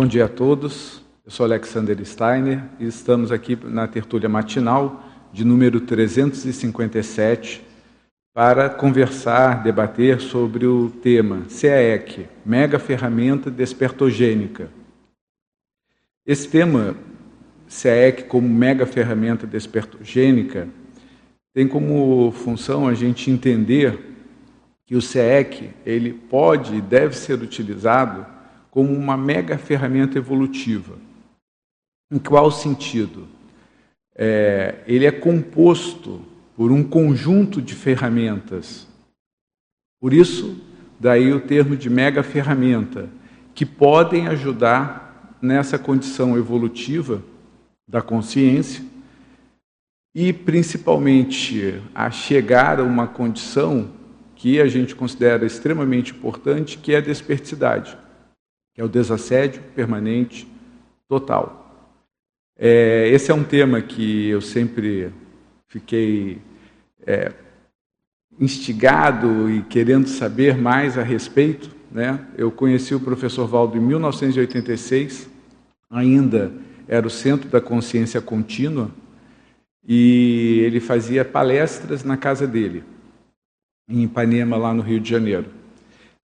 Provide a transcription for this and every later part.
Bom dia a todos. Eu sou Alexander Steiner e estamos aqui na tertúlia matinal de número 357 para conversar, debater sobre o tema CAEC, Mega Ferramenta Despertogênica. Esse tema, CAEC como mega ferramenta despertogênica, tem como função a gente entender que o CAEC ele pode e deve ser utilizado como uma mega ferramenta evolutiva. Em qual sentido? É, ele é composto por um conjunto de ferramentas. Por isso, daí o termo de mega ferramenta, que podem ajudar nessa condição evolutiva da consciência e principalmente a chegar a uma condição que a gente considera extremamente importante, que é a desperticidade é o desassédio permanente total. É, esse é um tema que eu sempre fiquei é, instigado e querendo saber mais a respeito. Né? Eu conheci o professor Valdo em 1986, ainda era o Centro da Consciência Contínua, e ele fazia palestras na casa dele, em Ipanema, lá no Rio de Janeiro.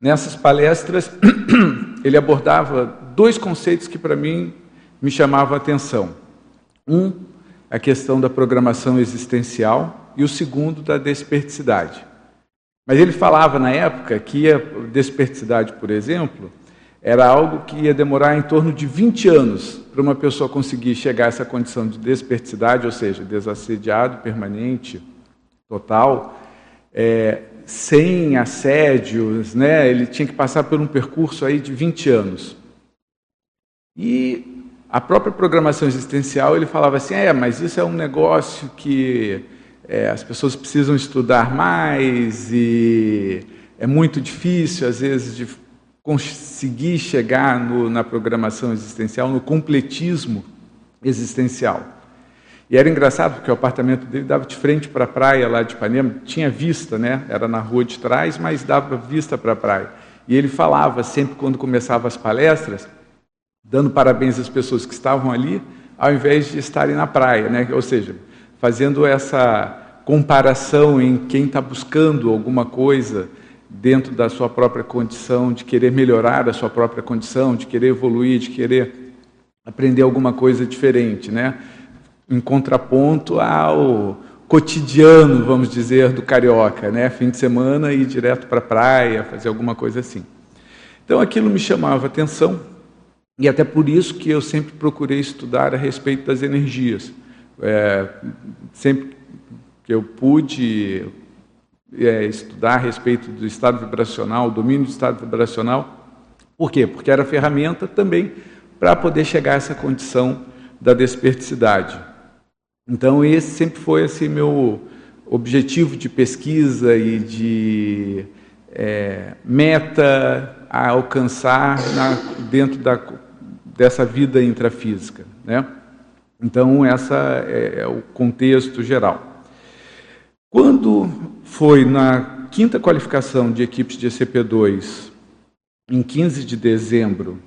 Nessas palestras, ele abordava dois conceitos que para mim me chamavam a atenção. Um, a questão da programação existencial e o segundo, da desperticidade. Mas ele falava na época que a desperticidade, por exemplo, era algo que ia demorar em torno de 20 anos para uma pessoa conseguir chegar a essa condição de desperticidade, ou seja, desassediado permanente, total, é, sem assédios, né? ele tinha que passar por um percurso aí de 20 anos. E a própria programação existencial, ele falava assim, é, mas isso é um negócio que é, as pessoas precisam estudar mais e é muito difícil, às vezes, de conseguir chegar no, na programação existencial, no completismo existencial. E era engraçado porque o apartamento dele dava de frente para a praia lá de Ipanema, tinha vista, né? Era na rua de trás, mas dava vista para a praia. E ele falava sempre quando começava as palestras, dando parabéns às pessoas que estavam ali, ao invés de estarem na praia, né? Ou seja, fazendo essa comparação em quem está buscando alguma coisa dentro da sua própria condição, de querer melhorar a sua própria condição, de querer evoluir, de querer aprender alguma coisa diferente, né? Em contraponto ao cotidiano, vamos dizer, do carioca, né? Fim de semana ir direto para a praia, fazer alguma coisa assim. Então aquilo me chamava atenção e até por isso que eu sempre procurei estudar a respeito das energias. É, sempre que eu pude é, estudar a respeito do estado vibracional, domínio do estado vibracional. Por quê? Porque era ferramenta também para poder chegar a essa condição da desperticidade. Então esse sempre foi assim meu objetivo de pesquisa e de é, meta a alcançar na, dentro da, dessa vida intrafísica, né? Então essa é, é o contexto geral. Quando foi na quinta qualificação de equipes de ECP2, em 15 de dezembro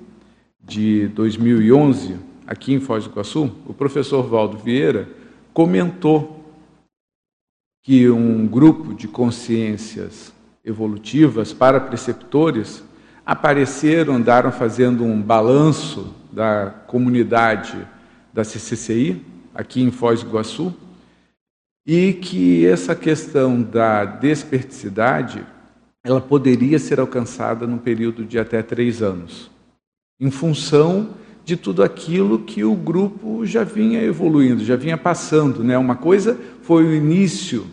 de 2011, aqui em Foz do Iguaçu, o professor Valdo Vieira comentou que um grupo de consciências evolutivas para preceptores apareceram, andaram fazendo um balanço da comunidade da CCCI, aqui em Foz do Iguaçu, e que essa questão da desperticidade ela poderia ser alcançada num período de até três anos, em função de tudo aquilo que o grupo já vinha evoluindo, já vinha passando. Né? Uma coisa foi o início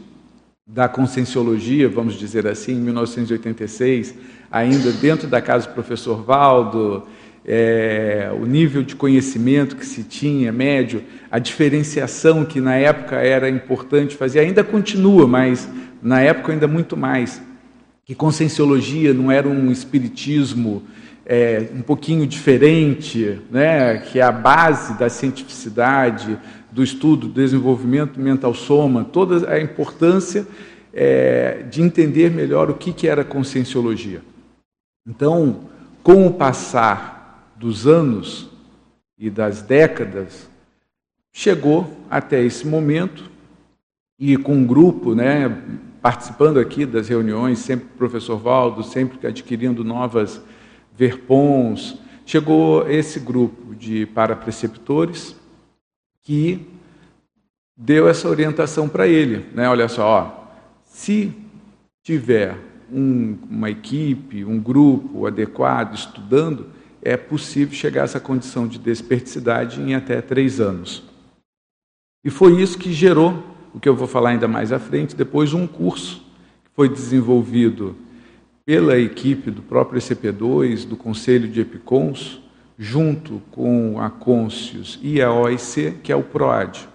da conscienciologia, vamos dizer assim, em 1986, ainda dentro da casa do professor Valdo, é, o nível de conhecimento que se tinha, médio, a diferenciação que na época era importante fazer, ainda continua, mas na época ainda muito mais. Que conscienciologia não era um espiritismo é, um pouquinho diferente, né, que é a base da cientificidade, do estudo, do desenvolvimento mental soma, toda a importância é, de entender melhor o que, que era conscienciologia. Então, com o passar dos anos e das décadas, chegou até esse momento e com um grupo, né, participando aqui das reuniões, sempre o professor Valdo, sempre adquirindo novas verpons, chegou esse grupo de parapreceptores que deu essa orientação para ele, né? Olha só, ó, se tiver um, uma equipe, um grupo adequado estudando, é possível chegar a essa condição de desperticidade em até três anos. E foi isso que gerou o que eu vou falar ainda mais à frente, depois um curso que foi desenvolvido pela equipe do próprio ECP2, do Conselho de Epicons, junto com a Côncios e a OIC, que é o PROAD.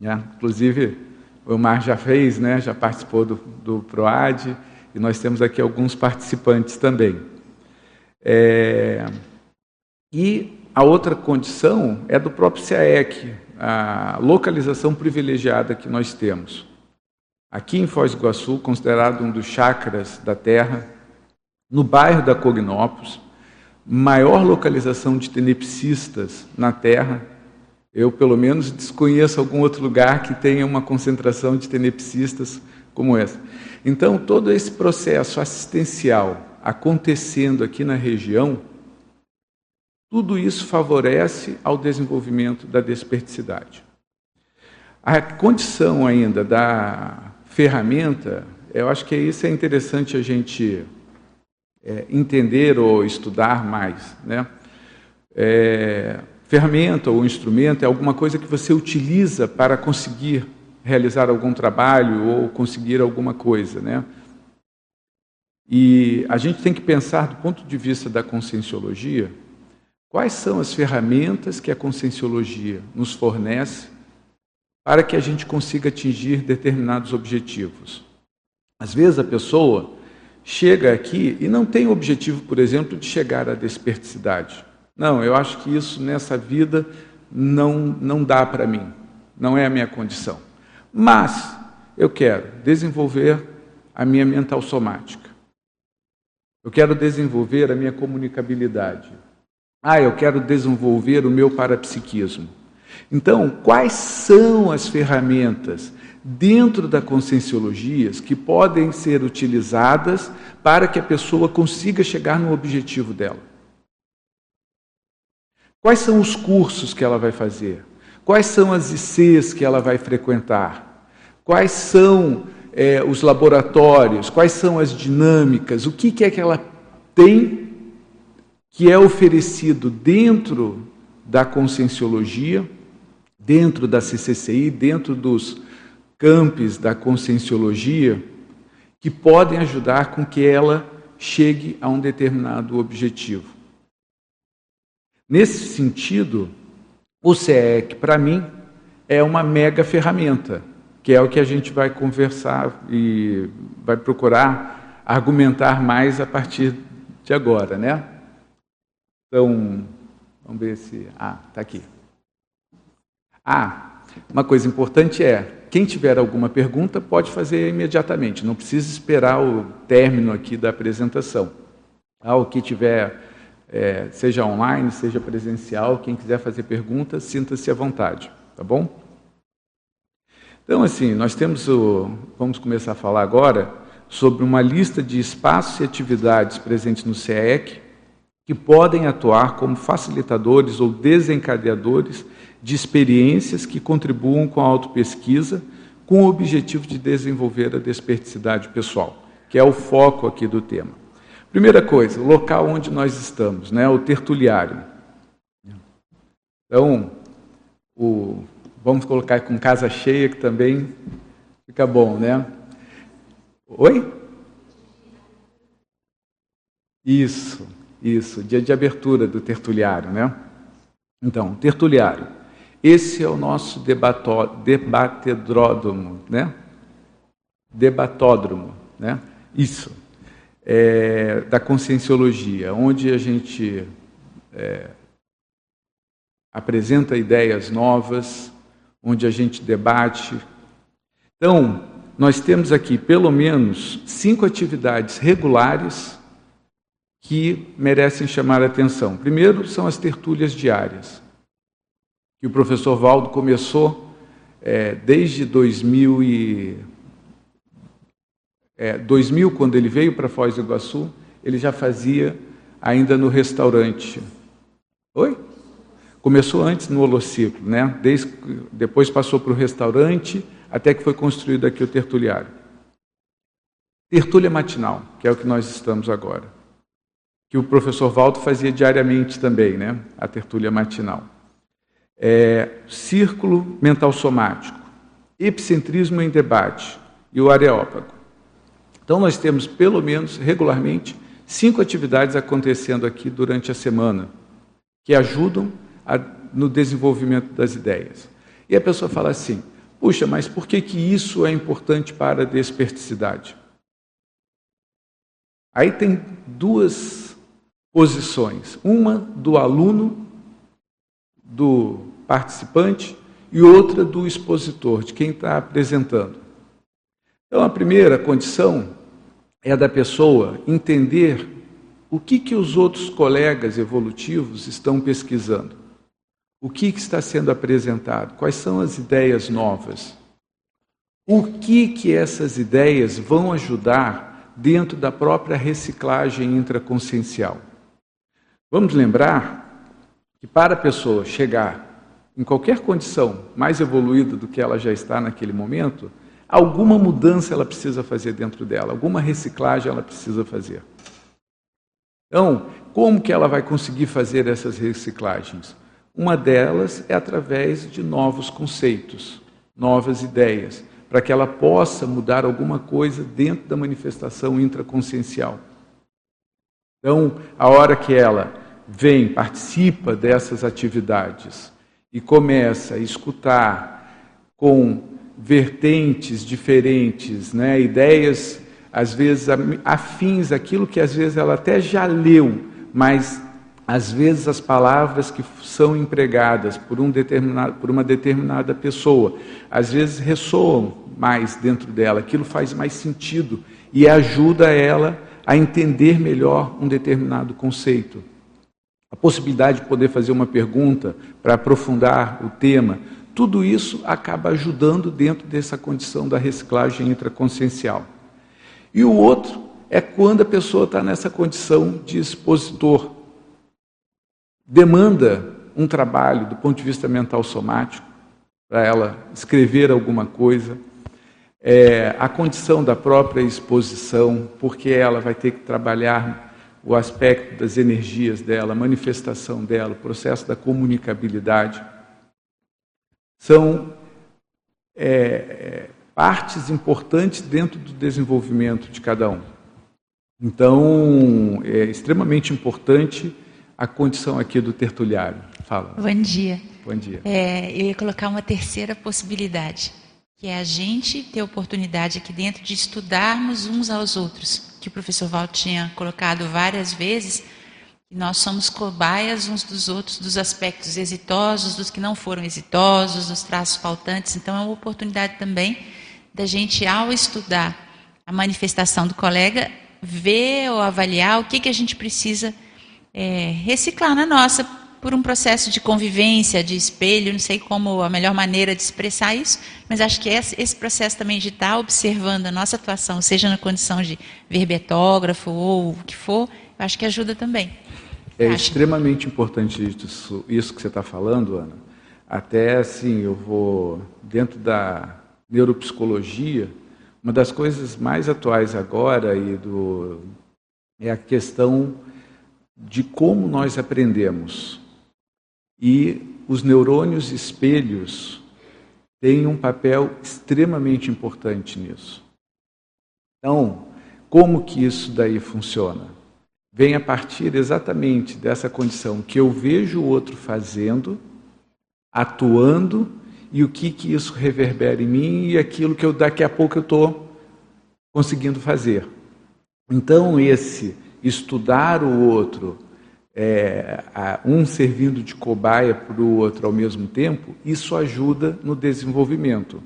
Né? Inclusive, o Omar já fez, né? já participou do, do PROAD, e nós temos aqui alguns participantes também. É... E a outra condição é do próprio CAEC, a localização privilegiada que nós temos. Aqui em Foz do Iguaçu, considerado um dos chakras da Terra, no bairro da Cognópolis, maior localização de tenepsistas na Terra. Eu, pelo menos, desconheço algum outro lugar que tenha uma concentração de tenepsistas como essa. Então, todo esse processo assistencial acontecendo aqui na região, tudo isso favorece ao desenvolvimento da desperticidade. A condição ainda da ferramenta, eu acho que isso é interessante a gente é, entender ou estudar mais. Né? É, ferramenta ou instrumento é alguma coisa que você utiliza para conseguir realizar algum trabalho ou conseguir alguma coisa. Né? E a gente tem que pensar, do ponto de vista da conscienciologia, quais são as ferramentas que a conscienciologia nos fornece para que a gente consiga atingir determinados objetivos. Às vezes a pessoa chega aqui e não tem o objetivo, por exemplo, de chegar à desperticidade. Não, eu acho que isso nessa vida não, não dá para mim, não é a minha condição. Mas eu quero desenvolver a minha mental somática. Eu quero desenvolver a minha comunicabilidade. Ah, eu quero desenvolver o meu parapsiquismo. Então, quais são as ferramentas dentro da conscienciologia que podem ser utilizadas para que a pessoa consiga chegar no objetivo dela? Quais são os cursos que ela vai fazer? Quais são as ICs que ela vai frequentar? Quais são é, os laboratórios? Quais são as dinâmicas? O que, que é que ela tem que é oferecido dentro da conscienciologia, dentro da CCCI, dentro dos campos da conscienciologia, que podem ajudar com que ela chegue a um determinado objetivo. Nesse sentido, o CEEC, para mim, é uma mega ferramenta, que é o que a gente vai conversar e vai procurar argumentar mais a partir de agora, né? Então, vamos ver se. Ah, está aqui. Ah, uma coisa importante é: quem tiver alguma pergunta pode fazer imediatamente, não precisa esperar o término aqui da apresentação. Ah, o que tiver, é, seja online, seja presencial, quem quiser fazer pergunta, sinta-se à vontade, tá bom? Então, assim, nós temos o. Vamos começar a falar agora sobre uma lista de espaços e atividades presentes no CEEC que podem atuar como facilitadores ou desencadeadores de experiências que contribuam com a autopesquisa com o objetivo de desenvolver a desperticidade pessoal, que é o foco aqui do tema. Primeira coisa, o local onde nós estamos, né, o tertuliário. Então, o, vamos colocar com casa cheia, que também fica bom, né? Oi? Isso, isso, dia de abertura do tertuliário, né? Então, tertuliário. Esse é o nosso debató, debatedródromo, né? Debatódromo, né? Isso. É, da conscienciologia, onde a gente é, apresenta ideias novas, onde a gente debate. Então, nós temos aqui pelo menos cinco atividades regulares que merecem chamar a atenção. Primeiro, são as tertúlias diárias, que o professor Valdo começou é, desde 2000, e, é, 2000, quando ele veio para Foz do Iguaçu, ele já fazia ainda no restaurante. Oi? Começou antes no holociclo, né? Desde, depois passou para o restaurante, até que foi construído aqui o tertuliário. Tertúlia matinal, que é o que nós estamos agora. Que o professor Valdo fazia diariamente também, né? A tertúlia matinal. É, círculo mental somático, epicentrismo em debate e o areópago. Então, nós temos, pelo menos, regularmente, cinco atividades acontecendo aqui durante a semana, que ajudam a, no desenvolvimento das ideias. E a pessoa fala assim: puxa, mas por que, que isso é importante para a desperticidade? Aí tem duas posições: uma do aluno, do participante, e outra do expositor, de quem está apresentando. Então, a primeira condição é da pessoa entender o que, que os outros colegas evolutivos estão pesquisando. O que, que está sendo apresentado? Quais são as ideias novas? O que, que essas ideias vão ajudar dentro da própria reciclagem intraconsciencial? Vamos lembrar que para a pessoa chegar em qualquer condição mais evoluída do que ela já está naquele momento, alguma mudança ela precisa fazer dentro dela, alguma reciclagem ela precisa fazer. Então, como que ela vai conseguir fazer essas reciclagens? Uma delas é através de novos conceitos, novas ideias, para que ela possa mudar alguma coisa dentro da manifestação intraconsciencial. Então, a hora que ela vem, participa dessas atividades e começa a escutar com vertentes diferentes, né, ideias às vezes afins àquilo que às vezes ela até já leu, mas às vezes as palavras que são empregadas por, um determinado, por uma determinada pessoa, às vezes ressoam mais dentro dela, aquilo faz mais sentido e ajuda ela a entender melhor um determinado conceito. A possibilidade de poder fazer uma pergunta para aprofundar o tema, tudo isso acaba ajudando dentro dessa condição da reciclagem intraconsciencial. E o outro é quando a pessoa está nessa condição de expositor, demanda um trabalho do ponto de vista mental somático, para ela escrever alguma coisa, é, a condição da própria exposição, porque ela vai ter que trabalhar o aspecto das energias dela, a manifestação dela, o processo da comunicabilidade. São é, é partes importantes dentro do desenvolvimento de cada um. Então, é extremamente importante a condição aqui do tertuliário. Fala. Bom dia. Bom dia. É, eu ia colocar uma terceira possibilidade, que é a gente ter oportunidade aqui dentro de estudarmos uns aos outros, que o professor Val tinha colocado várias vezes, que nós somos cobaias uns dos outros, dos aspectos exitosos, dos que não foram exitosos, dos traços faltantes. Então, é uma oportunidade também da gente, ao estudar a manifestação do colega, ver ou avaliar o que, que a gente precisa é, reciclar na nossa por um processo de convivência, de espelho, não sei como a melhor maneira de expressar isso, mas acho que esse, processo também de estar observando a nossa atuação, seja na condição de verbetógrafo ou o que for, eu acho que ajuda também. É acho. extremamente importante isso, isso que você está falando, Ana. Até assim, eu vou, dentro da neuropsicologia, uma das coisas mais atuais agora e do, é a questão de como nós aprendemos. E os neurônios espelhos têm um papel extremamente importante nisso. Então, como que isso daí funciona? Vem a partir exatamente dessa condição que eu vejo o outro fazendo, atuando, e o que, que isso reverbera em mim e aquilo que eu daqui a pouco eu estou conseguindo fazer. Então, esse estudar o outro, é, um servindo de cobaia para o outro ao mesmo tempo, isso ajuda no desenvolvimento.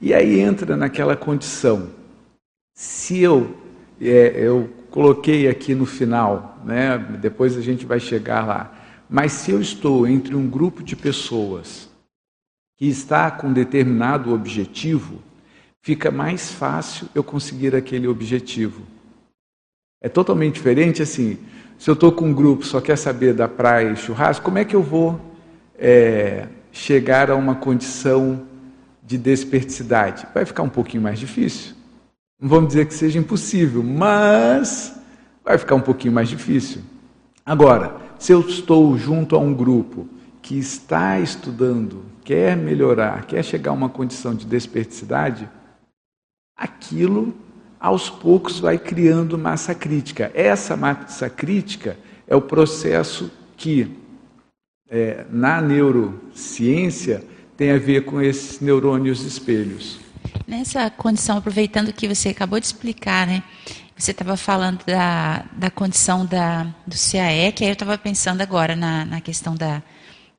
E aí entra naquela condição. Se eu, é, eu coloquei aqui no final, né? depois a gente vai chegar lá. Mas se eu estou entre um grupo de pessoas que está com determinado objetivo, fica mais fácil eu conseguir aquele objetivo. É totalmente diferente assim. Se eu estou com um grupo só quer saber da praia e churrasco, como é que eu vou é, chegar a uma condição de desperticidade? Vai ficar um pouquinho mais difícil. Não vamos dizer que seja impossível, mas vai ficar um pouquinho mais difícil. Agora, se eu estou junto a um grupo que está estudando, quer melhorar, quer chegar a uma condição de desperticidade, aquilo aos poucos vai criando massa crítica. Essa massa crítica é o processo que, é, na neurociência, tem a ver com esses neurônios espelhos. Nessa condição, aproveitando que você acabou de explicar, né? Você estava falando da, da condição da, do CAEC, aí eu estava pensando agora na, na questão da.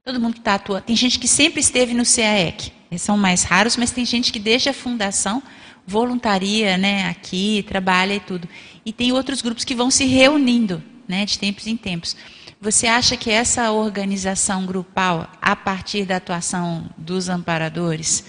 Todo mundo que está atuando. Tem gente que sempre esteve no CAEC, são mais raros, mas tem gente que desde a fundação voluntaria né, aqui, trabalha e tudo. E tem outros grupos que vão se reunindo né, de tempos em tempos. Você acha que essa organização grupal, a partir da atuação dos amparadores,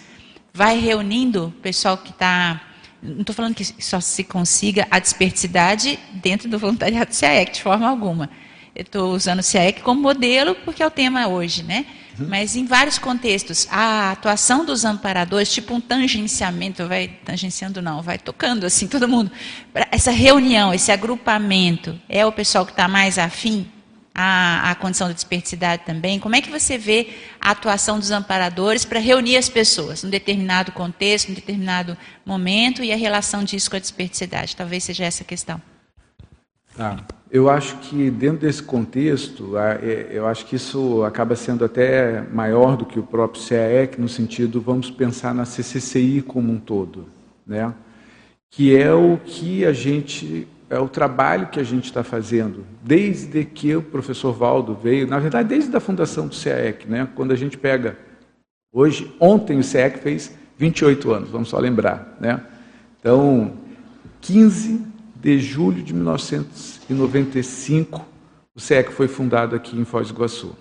vai reunindo o pessoal que está. Não estou falando que só se consiga a desperticidade dentro do voluntariado do CIAEC, de forma alguma. Eu estou usando o CIAEC como modelo porque é o tema hoje, né? Uhum. Mas em vários contextos, a atuação dos amparadores, tipo um tangenciamento, vai tangenciando não, vai tocando assim todo mundo. Essa reunião, esse agrupamento, é o pessoal que está mais afim à, à condição de desperticidade também? Como é que você vê a atuação dos amparadores para reunir as pessoas num determinado contexto, num determinado momento e a relação disso com a desperticidade? Talvez seja essa a questão. Tá. Eu acho que dentro desse contexto, é, eu acho que isso acaba sendo até maior do que o próprio CAEC, no sentido, vamos pensar na CCCI como um todo, né? que é o que a gente, é o trabalho que a gente está fazendo, desde que o professor Valdo veio, na verdade, desde a fundação do CAEC, né? quando a gente pega, hoje, ontem o CAEC fez 28 anos, vamos só lembrar, né? Então, 15 de julho de 1995, o SEC foi fundado aqui em Foz do Iguaçu.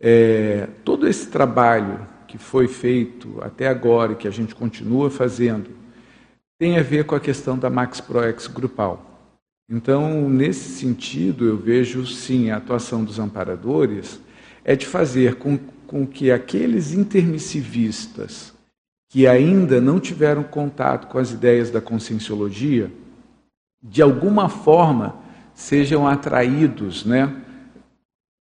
É, todo esse trabalho que foi feito até agora e que a gente continua fazendo tem a ver com a questão da Max ProEx grupal. Então, nesse sentido, eu vejo sim a atuação dos amparadores é de fazer com, com que aqueles intermissivistas que ainda não tiveram contato com as ideias da conscienciologia, de alguma forma sejam atraídos né,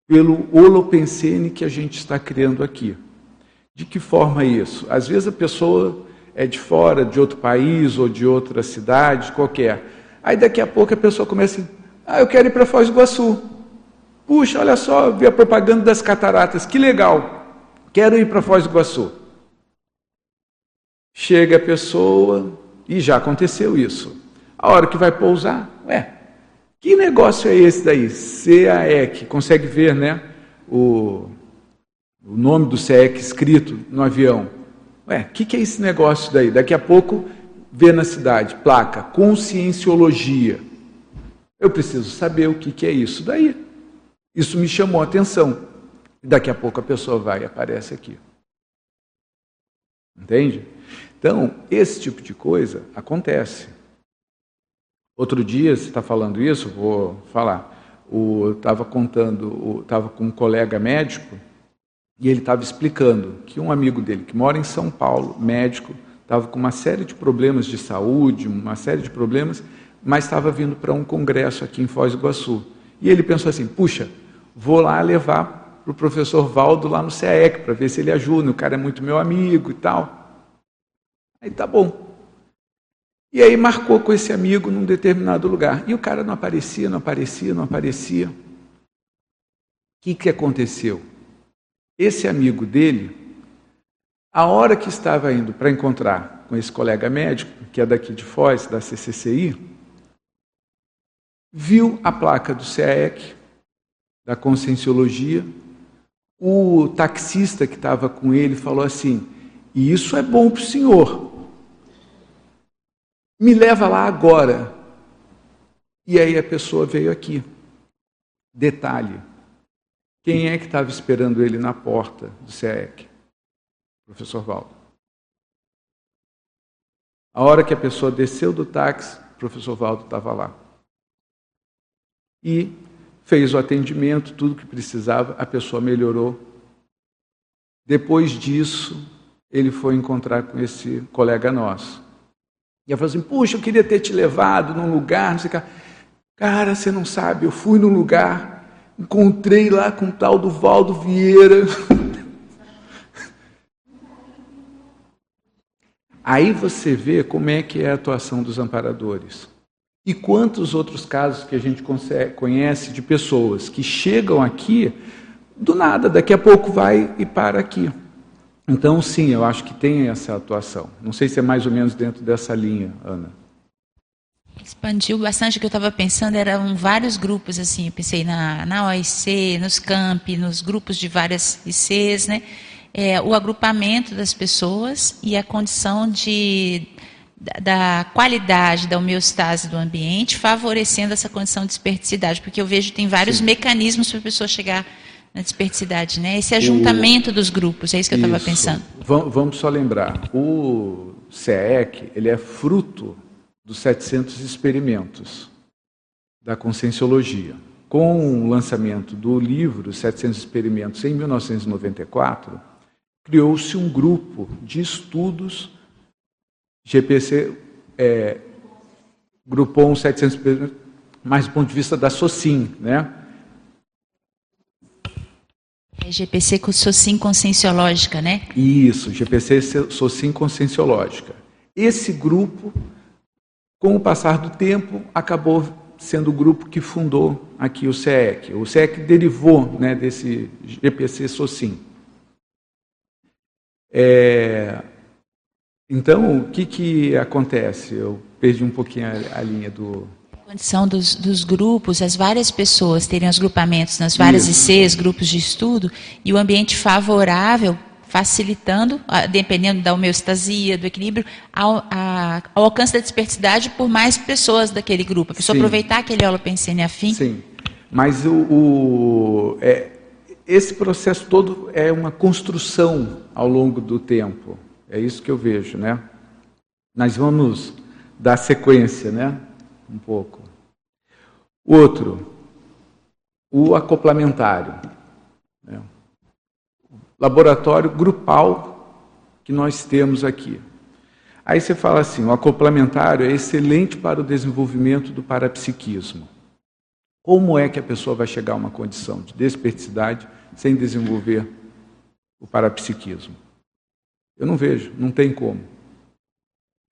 pelo holopensene que a gente está criando aqui. De que forma isso? Às vezes a pessoa é de fora, de outro país ou de outra cidade qualquer. Aí daqui a pouco a pessoa começa assim, ah, eu quero ir para Foz do Iguaçu. Puxa, olha só, vi a propaganda das cataratas, que legal. Quero ir para Foz do Iguaçu. Chega a pessoa, e já aconteceu isso. A hora que vai pousar, ué, que negócio é esse daí? CAEC, consegue ver, né? O, o nome do CAEC escrito no avião. Ué, o que, que é esse negócio daí? Daqui a pouco vê na cidade, placa, conscienciologia. Eu preciso saber o que, que é isso daí. Isso me chamou a atenção. Daqui a pouco a pessoa vai e aparece aqui. Entende? Então, esse tipo de coisa acontece. Outro dia, você está falando isso, vou falar. Estava contando, estava com um colega médico e ele estava explicando que um amigo dele, que mora em São Paulo, médico, estava com uma série de problemas de saúde, uma série de problemas, mas estava vindo para um congresso aqui em Foz do Iguaçu. E ele pensou assim: puxa, vou lá levar para o professor Valdo lá no CAEC para ver se ele ajuda. O cara é muito meu amigo e tal. Aí tá bom. E aí marcou com esse amigo num determinado lugar. E o cara não aparecia, não aparecia, não aparecia. O que, que aconteceu? Esse amigo dele, a hora que estava indo para encontrar com esse colega médico, que é daqui de Foz, da CCCI, viu a placa do CAEC, da Conscienciologia, o taxista que estava com ele falou assim: e isso é bom para o senhor. Me leva lá agora. E aí a pessoa veio aqui. Detalhe: quem é que estava esperando ele na porta do CEEC? Professor Valdo. A hora que a pessoa desceu do táxi, o professor Valdo estava lá. E fez o atendimento, tudo que precisava, a pessoa melhorou. Depois disso, ele foi encontrar com esse colega nosso. E ela falou assim: Puxa, eu queria ter te levado num lugar, não sei o que. Cara, você não sabe, eu fui num lugar, encontrei lá com o tal do Valdo Vieira. Aí você vê como é que é a atuação dos amparadores. E quantos outros casos que a gente conhece de pessoas que chegam aqui do nada, daqui a pouco vai e para aqui. Então, sim, eu acho que tem essa atuação. Não sei se é mais ou menos dentro dessa linha, Ana. Expandiu bastante o que eu estava pensando, eram vários grupos, assim, eu pensei na, na OIC, nos campi, nos grupos de várias ICs, né? É, o agrupamento das pessoas e a condição de, da, da qualidade da homeostase do ambiente, favorecendo essa condição de esperticidade, porque eu vejo que tem vários Sim. mecanismos para a pessoa chegar na desperticidade, né? Esse ajuntamento o... dos grupos, é isso que eu estava pensando. Vamos só lembrar, o CEEC, ele é fruto dos 700 experimentos da conscienciologia. Com o lançamento do livro 700 Experimentos em 1994, criou-se um grupo de estudos GPC é, grupou um 700 experimentos, mais do ponto de vista da SOCIM, né? É GPC SOCIM conscienciológica, né? Isso, GPC SOCIM conscienciológica. Esse grupo, com o passar do tempo, acabou sendo o grupo que fundou aqui o CEEC. O CEEC derivou né, desse GPC SOCIM. É, então, o que, que acontece? Eu perdi um pouquinho a, a linha do, condição dos, dos, grupos, as várias pessoas terem os grupamentos nas várias Isso. ICs, grupos de estudo, e o ambiente favorável, facilitando, dependendo da homeostasia, do equilíbrio, ao, a, ao alcance da dispersidade por mais pessoas daquele grupo. A pessoa Sim. aproveitar aquele holopensene afim. Sim, mas o, o é, esse processo todo é uma construção ao longo do tempo. É isso que eu vejo, né? Nós vamos dar sequência, né? Um pouco. Outro, o acoplamentário. Né? Laboratório grupal que nós temos aqui. Aí você fala assim: o acoplamentário é excelente para o desenvolvimento do parapsiquismo. Como é que a pessoa vai chegar a uma condição de desperticidade sem desenvolver o parapsiquismo? Eu não vejo, não tem como.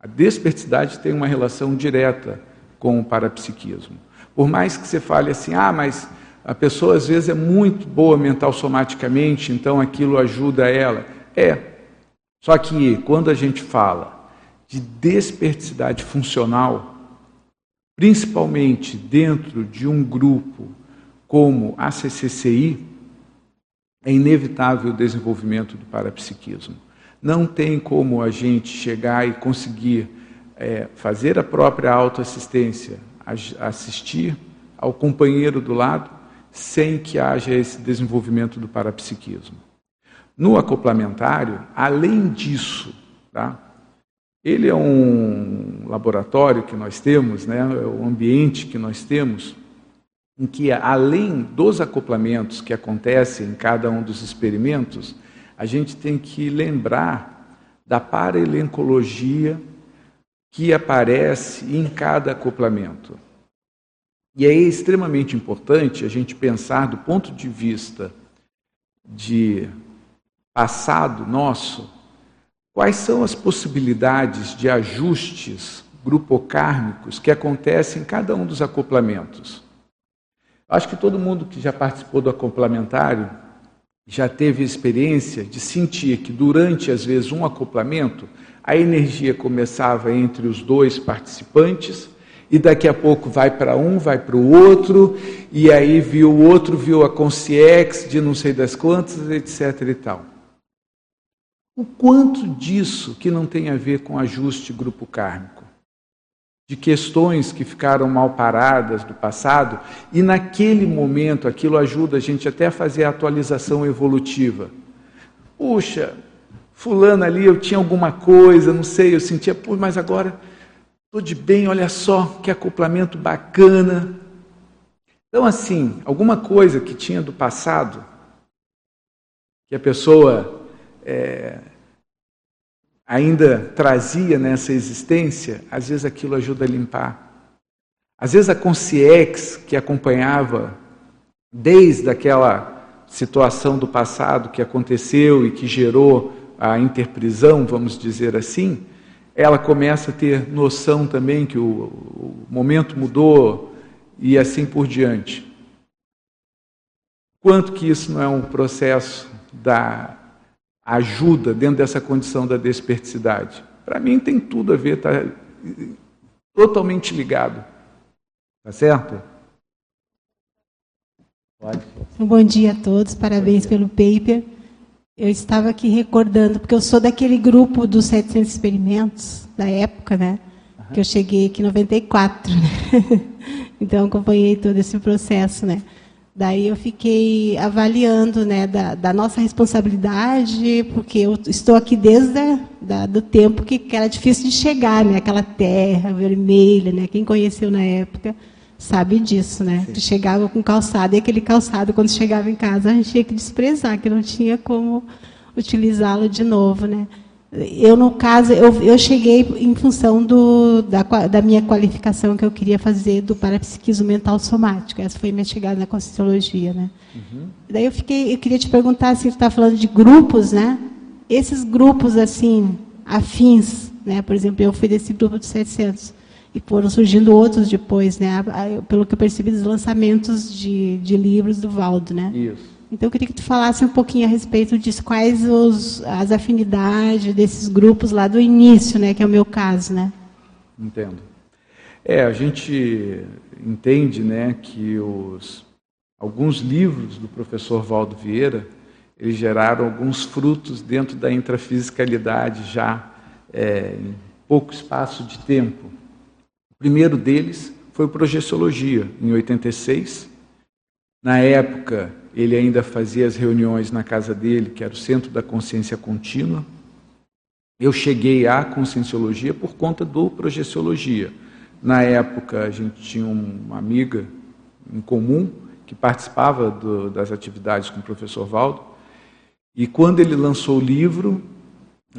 A desperticidade tem uma relação direta com o parapsiquismo. Por mais que você fale assim, ah, mas a pessoa às vezes é muito boa mental somaticamente, então aquilo ajuda ela. É. Só que quando a gente fala de desperticidade funcional, principalmente dentro de um grupo como a CCCI, é inevitável o desenvolvimento do parapsiquismo. Não tem como a gente chegar e conseguir é, fazer a própria autoassistência, assistir ao companheiro do lado, sem que haja esse desenvolvimento do parapsiquismo. No acoplamentário, além disso, tá? ele é um laboratório que nós temos, né? é um ambiente que nós temos, em que, além dos acoplamentos que acontecem em cada um dos experimentos, a gente tem que lembrar da paralencologia que aparece em cada acoplamento. E é extremamente importante a gente pensar do ponto de vista de passado nosso, quais são as possibilidades de ajustes grupocármicos que acontecem em cada um dos acoplamentos. Acho que todo mundo que já participou do acoplamentário já teve experiência de sentir que durante, às vezes, um acoplamento, a energia começava entre os dois participantes e daqui a pouco vai para um, vai para o outro, e aí viu o outro, viu a consciex de não sei das quantas, etc. e tal. O quanto disso que não tem a ver com ajuste grupo kármico? de questões que ficaram mal paradas do passado, e naquele momento aquilo ajuda a gente até a fazer a atualização evolutiva. Puxa, fulano ali, eu tinha alguma coisa, não sei, eu sentia, pô, mas agora estou de bem, olha só, que acoplamento bacana. Então, assim, alguma coisa que tinha do passado, que a pessoa é, ainda trazia nessa existência, às vezes aquilo ajuda a limpar. Às vezes a consciex que acompanhava desde aquela situação do passado que aconteceu e que gerou a interprisão, vamos dizer assim, ela começa a ter noção também que o, o momento mudou e assim por diante. Quanto que isso não é um processo da ajuda dentro dessa condição da desperticidade? Para mim tem tudo a ver, está totalmente ligado. Tá certo? Pode. Bom dia a todos, parabéns pelo paper. Eu estava aqui recordando, porque eu sou daquele grupo dos 700 experimentos, da época, né? Uhum. Que eu cheguei aqui em 94, né? Então, acompanhei todo esse processo, né? Daí eu fiquei avaliando, né, da, da nossa responsabilidade, porque eu estou aqui desde o da, do tempo que, que, era difícil de chegar, né? Aquela terra vermelha, né? Quem conheceu na época sabe disso, né? Sim. Chegava com calçado e aquele calçado, quando chegava em casa, a gente tinha que desprezar, que não tinha como utilizá-lo de novo, né? Eu, no caso, eu, eu cheguei em função do, da, da, minha qualificação que eu queria fazer do parapsiquismo mental somático. Essa foi minha chegada na Conscienciologia, né? Uhum. Daí eu fiquei, eu queria te perguntar, assim, você está falando de grupos, né? Esses grupos, assim, afins, né? Por exemplo, eu fui desse grupo dos 700 e foram surgindo outros depois, né? Pelo que eu percebi dos lançamentos de, de livros do Valdo, né? Isso. Então, eu queria que tu falasse um pouquinho a respeito disso, quais os, as afinidades desses grupos lá do início, né, que é o meu caso, né? Entendo. É, a gente entende, né, que os, alguns livros do professor Valdo Vieira, eles geraram alguns frutos dentro da intrafisicalidade já é, em pouco espaço de tempo. O primeiro deles foi o Projeciologia, em 86. Na época, ele ainda fazia as reuniões na casa dele, que era o Centro da Consciência Contínua. Eu cheguei à Conscienciologia por conta do Projeciologia. Na época, a gente tinha uma amiga em comum que participava do, das atividades com o professor Valdo. E quando ele lançou o livro,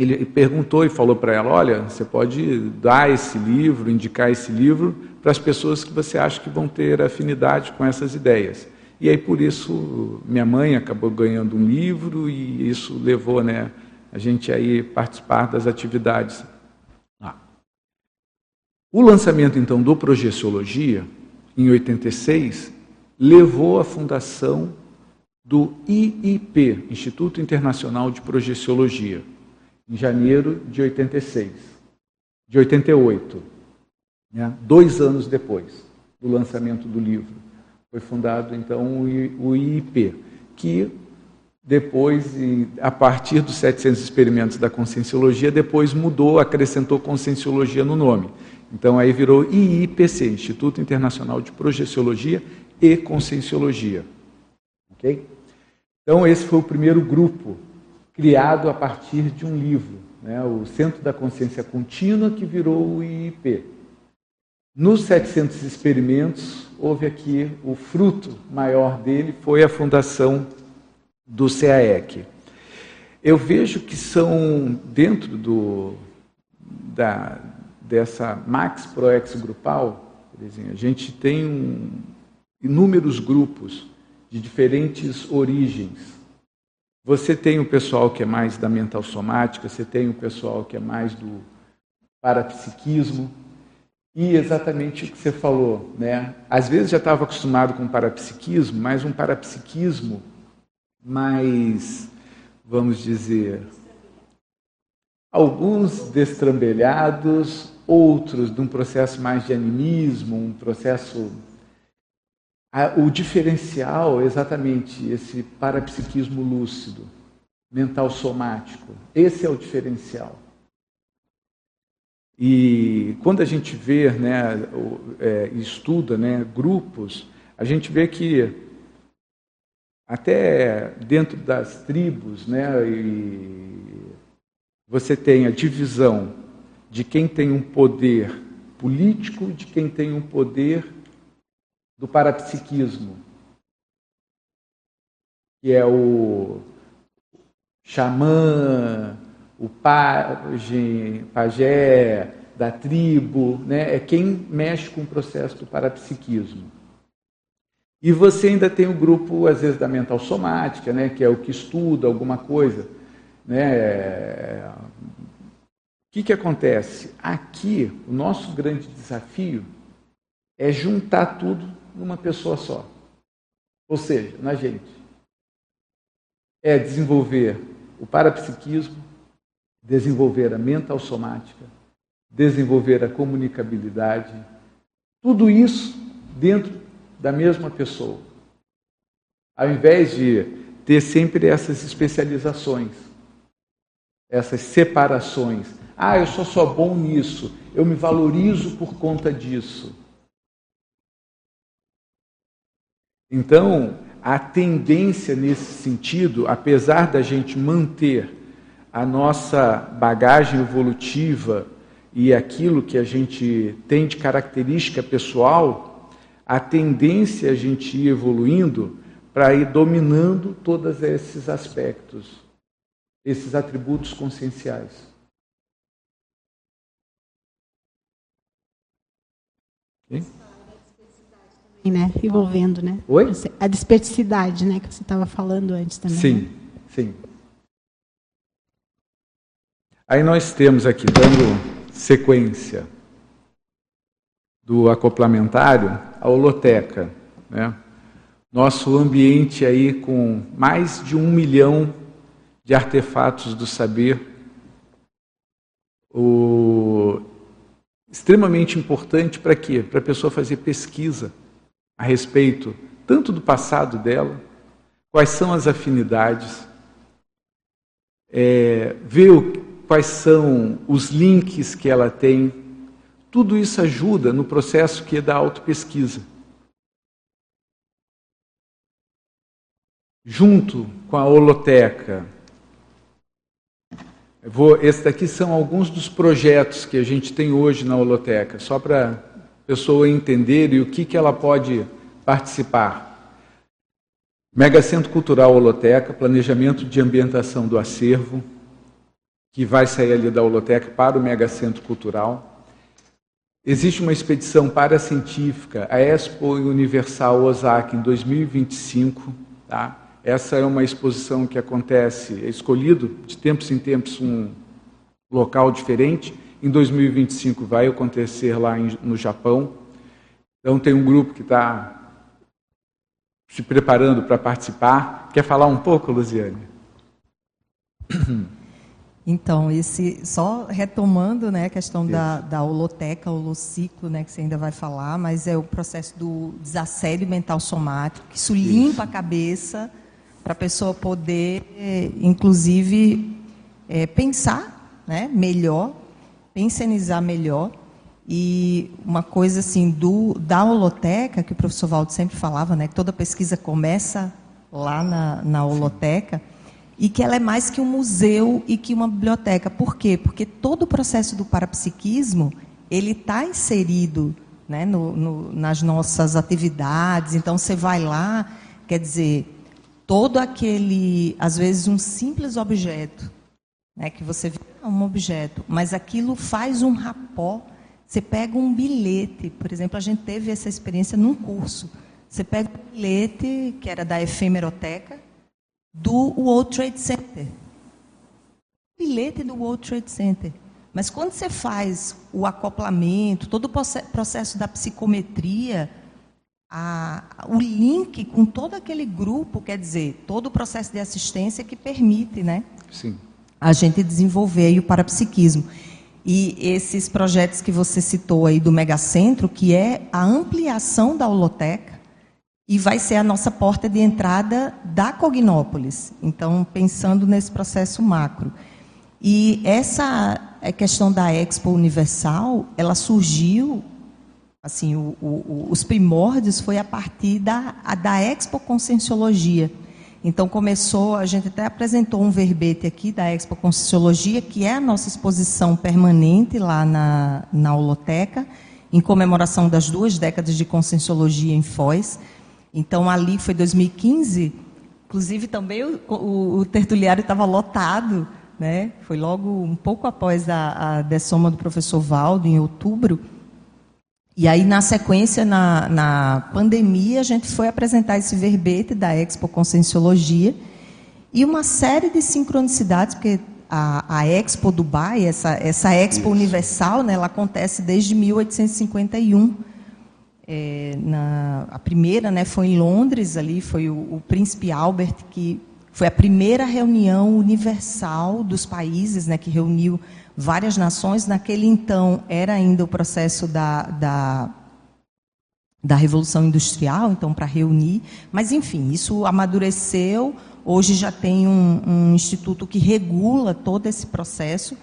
ele perguntou e falou para ela: Olha, você pode dar esse livro, indicar esse livro para as pessoas que você acha que vão ter afinidade com essas ideias. E aí por isso minha mãe acabou ganhando um livro e isso levou, né, a gente aí participar das atividades. Ah. O lançamento então do Projeciologia em 86 levou à fundação do IIP, Instituto Internacional de Projeciologia, em janeiro de 86, de 88, né, dois anos depois do lançamento do livro. Foi fundado então o IIP, que depois, a partir dos 700 experimentos da conscienciologia, depois mudou, acrescentou conscienciologia no nome. Então aí virou IIPC, Instituto Internacional de Projeciologia e Conscienciologia. Ok? Então esse foi o primeiro grupo criado a partir de um livro, né? o Centro da Consciência Contínua, que virou o IIP. Nos 700 experimentos, houve aqui o fruto maior dele foi a fundação do CAEC. Eu vejo que são dentro do, da, dessa Max ProEx grupal, a gente tem um, inúmeros grupos de diferentes origens. Você tem o pessoal que é mais da mental somática, você tem o pessoal que é mais do parapsiquismo, e exatamente o que você falou, né? Às vezes já estava acostumado com parapsiquismo, mas um parapsiquismo mais, vamos dizer, alguns destrambelhados, outros de um processo mais de animismo, um processo. O diferencial é exatamente esse parapsiquismo lúcido, mental somático. Esse é o diferencial. E quando a gente vê, né, é, estuda né, grupos, a gente vê que até dentro das tribos, né, você tem a divisão de quem tem um poder político e de quem tem um poder do parapsiquismo, que é o xamã, o pajé da tribo, né? é quem mexe com o processo do parapsiquismo. E você ainda tem o grupo, às vezes, da mental somática, né? que é o que estuda alguma coisa. Né? O que, que acontece? Aqui, o nosso grande desafio é juntar tudo numa pessoa só. Ou seja, na gente. É desenvolver o parapsiquismo, desenvolver a mental somática, desenvolver a comunicabilidade, tudo isso dentro da mesma pessoa. Ao invés de ter sempre essas especializações, essas separações. Ah, eu sou só bom nisso, eu me valorizo por conta disso. Então, a tendência nesse sentido, apesar da gente manter a nossa bagagem evolutiva e aquilo que a gente tem de característica pessoal, a tendência é a gente ir evoluindo para ir dominando todos esses aspectos, esses atributos conscienciais. Né? Envolvendo, né? Oi? A dispersidade, né? Que você estava falando antes também. Sim, né? sim. Aí nós temos aqui, dando sequência do acoplamentário, a holoteca. Né? Nosso ambiente aí com mais de um milhão de artefatos do saber, o... extremamente importante para quê? Para a pessoa fazer pesquisa a respeito tanto do passado dela, quais são as afinidades, é, ver quais são os links que ela tem. Tudo isso ajuda no processo que é da autopesquisa. Junto com a holoteca. Vou, esses daqui são alguns dos projetos que a gente tem hoje na holoteca, só para pessoa entender e o que, que ela pode participar. Mega Centro Cultural Holoteca, planejamento de ambientação do acervo, que vai sair ali da holoteca para o Megacentro Cultural. Existe uma expedição paracientífica, a Expo Universal Osaka, em 2025. Tá? Essa é uma exposição que acontece, é escolhido de tempos em tempos um local diferente. Em 2025 vai acontecer lá no Japão. Então tem um grupo que está se preparando para participar. Quer falar um pouco, Luziane? Então, esse, só retomando né, a questão da, da holoteca, holociclo, né, que você ainda vai falar, mas é o processo do desassédio mental somático, que isso, isso. limpa a cabeça para a pessoa poder, inclusive, é, pensar né, melhor, pensionizar melhor. E uma coisa assim do, da holoteca, que o professor Valdo sempre falava, né, que toda pesquisa começa lá na, na holoteca. Sim e que ela é mais que um museu e que uma biblioteca. Por quê? Porque todo o processo do parapsiquismo ele está inserido né, no, no, nas nossas atividades. Então você vai lá, quer dizer, todo aquele, às vezes um simples objeto, né, que você vê é um objeto, mas aquilo faz um rapó. Você pega um bilhete, por exemplo, a gente teve essa experiência num curso. Você pega um bilhete que era da efemeroteca do World Trade Center. Bilhete do World Trade Center. Mas quando você faz o acoplamento, todo o processo da psicometria, a, o link com todo aquele grupo, quer dizer, todo o processo de assistência que permite né, Sim. A gente desenvolver o parapsiquismo. E esses projetos que você citou aí do Megacentro, que é a ampliação da holoteca, e vai ser a nossa porta de entrada da Cognópolis. Então, pensando nesse processo macro. E essa é questão da Expo Universal, ela surgiu, assim, o, o, os primórdios foi a partir da, da Expo Conscienciologia. Então começou, a gente até apresentou um verbete aqui da Expo Conscienciologia, que é a nossa exposição permanente lá na, na Holoteca, em comemoração das duas décadas de Conscienciologia em Foz. Então ali foi 2015, inclusive também o, o, o tertuliário estava lotado, né? Foi logo um pouco após a, a dessoma do professor Valdo, em outubro. E aí, na sequência, na, na pandemia, a gente foi apresentar esse verbete da Expo Conscienciologia e uma série de sincronicidades, porque a, a Expo Dubai, essa, essa Expo Isso. Universal, né, ela acontece desde 1851. É, na, a primeira né, foi em Londres, ali foi o, o príncipe Albert que foi a primeira reunião universal dos países, né, que reuniu várias nações. Naquele então era ainda o processo da, da, da Revolução Industrial, então para reunir. Mas enfim, isso amadureceu. Hoje já tem um, um instituto que regula todo esse processo.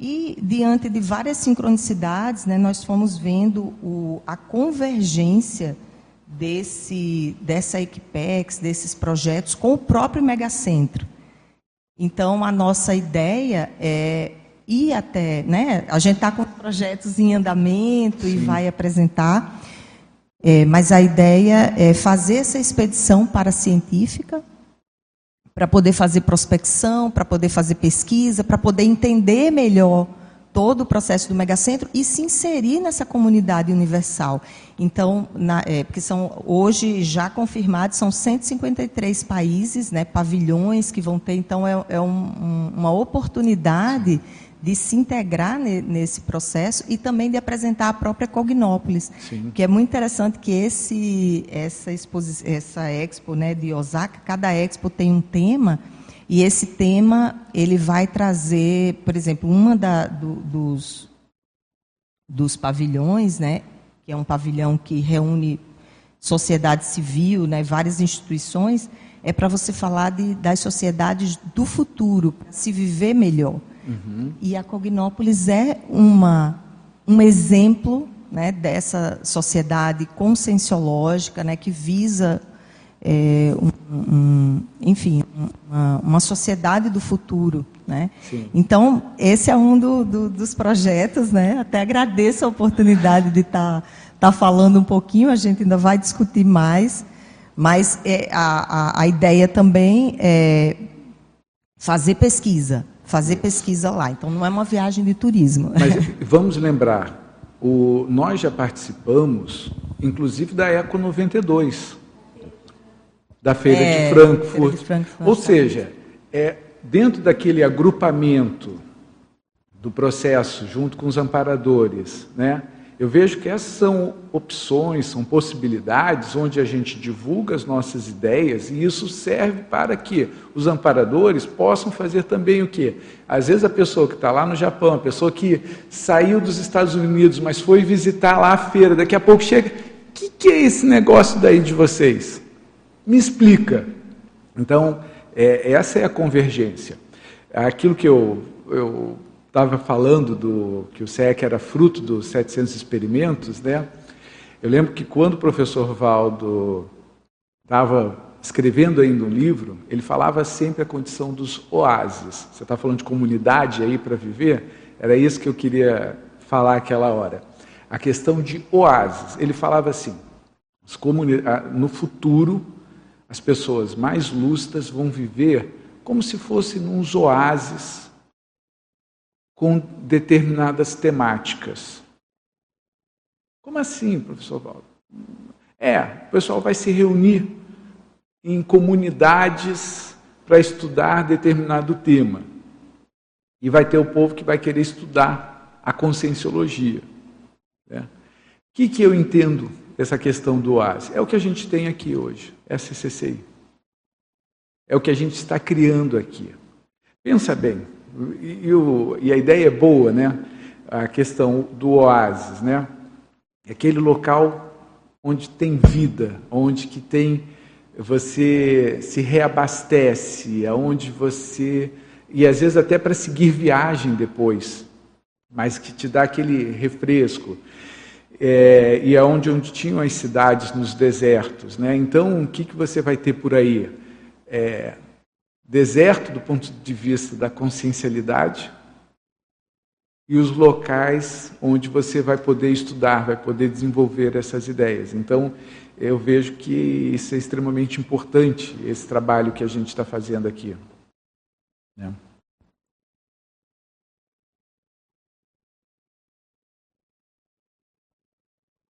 E diante de várias sincronicidades, né, nós fomos vendo o, a convergência desse, dessa Equipex, desses projetos, com o próprio megacentro. Então, a nossa ideia é ir até. Né, a gente está com projetos em andamento Sim. e vai apresentar, é, mas a ideia é fazer essa expedição para científica, para poder fazer prospecção, para poder fazer pesquisa, para poder entender melhor todo o processo do megacentro e se inserir nessa comunidade universal. Então, na, é, porque são hoje já confirmados, são 153 países, né, pavilhões que vão ter, então é, é um, um, uma oportunidade de se integrar ne, nesse processo e também de apresentar a própria Cognópolis, Sim. que é muito interessante que esse essa essa expo, né, de Osaka, cada expo tem um tema e esse tema ele vai trazer, por exemplo, uma da, do, dos, dos pavilhões, né, que é um pavilhão que reúne sociedade civil, né, várias instituições, é para você falar de, das sociedades do futuro, para se viver melhor. Uhum. E a Cognópolis é uma, um exemplo né, dessa sociedade conscienciológica né, que visa é, um, um, enfim, uma, uma, sociedade do futuro. Né? Então, esse é um do, do, dos projetos. Né? Até agradeço a oportunidade de estar tá, tá falando um pouquinho, a gente ainda vai discutir mais, mas é, a, a, a ideia também é fazer pesquisa, fazer pesquisa lá. Então, não é uma viagem de turismo. Mas vamos lembrar, o, nós já participamos, inclusive, da Eco 92 da Feira, é, de, Frankfurt. Feira de Frankfurt. Ou seja, é, dentro daquele agrupamento do processo, junto com os amparadores, né, eu vejo que essas são opções, são possibilidades onde a gente divulga as nossas ideias e isso serve para que os amparadores possam fazer também o quê? Às vezes a pessoa que está lá no Japão, a pessoa que saiu dos Estados Unidos, mas foi visitar lá a feira, daqui a pouco chega, o que, que é esse negócio daí de vocês? Me explica. Então, é, essa é a convergência. Aquilo que eu estava falando, do, que o SEC era fruto dos 700 experimentos, né? eu lembro que quando o professor Valdo estava escrevendo ainda um livro, ele falava sempre a condição dos oásis. Você está falando de comunidade aí para viver? Era isso que eu queria falar aquela hora. A questão de oásis. Ele falava assim: no futuro, as pessoas mais lúcidas vão viver como se fossem nos oásis com determinadas temáticas. Como assim, professor Valdo? É, o pessoal vai se reunir em comunidades para estudar determinado tema. E vai ter o povo que vai querer estudar a conscienciologia. Né? O que, que eu entendo dessa questão do oásis? É o que a gente tem aqui hoje. SCCI. É o que a gente está criando aqui. Pensa bem, e, o, e, a ideia é boa, né? A questão do oásis, né? Aquele local onde tem vida, onde que tem você se reabastece, aonde você e às vezes até para seguir viagem depois, mas que te dá aquele refresco. É, e é onde, onde tinham as cidades nos desertos. Né? Então, o que, que você vai ter por aí? É, deserto do ponto de vista da consciencialidade e os locais onde você vai poder estudar, vai poder desenvolver essas ideias. Então, eu vejo que isso é extremamente importante, esse trabalho que a gente está fazendo aqui. Né?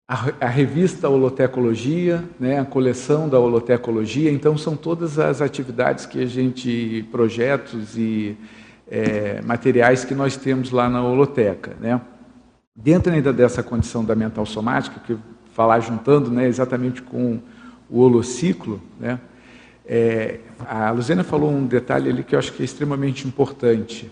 A, a, revista Holotecologia, né, a coleção da Holotecologia, então são todas as atividades que a gente, projetos e é, materiais que nós temos lá na Holoteca. Né. Dentro ainda dessa condição da mental somática, que falar juntando né, exatamente com o holociclo, né, é, a Luzena falou um detalhe ali que eu acho que é extremamente importante.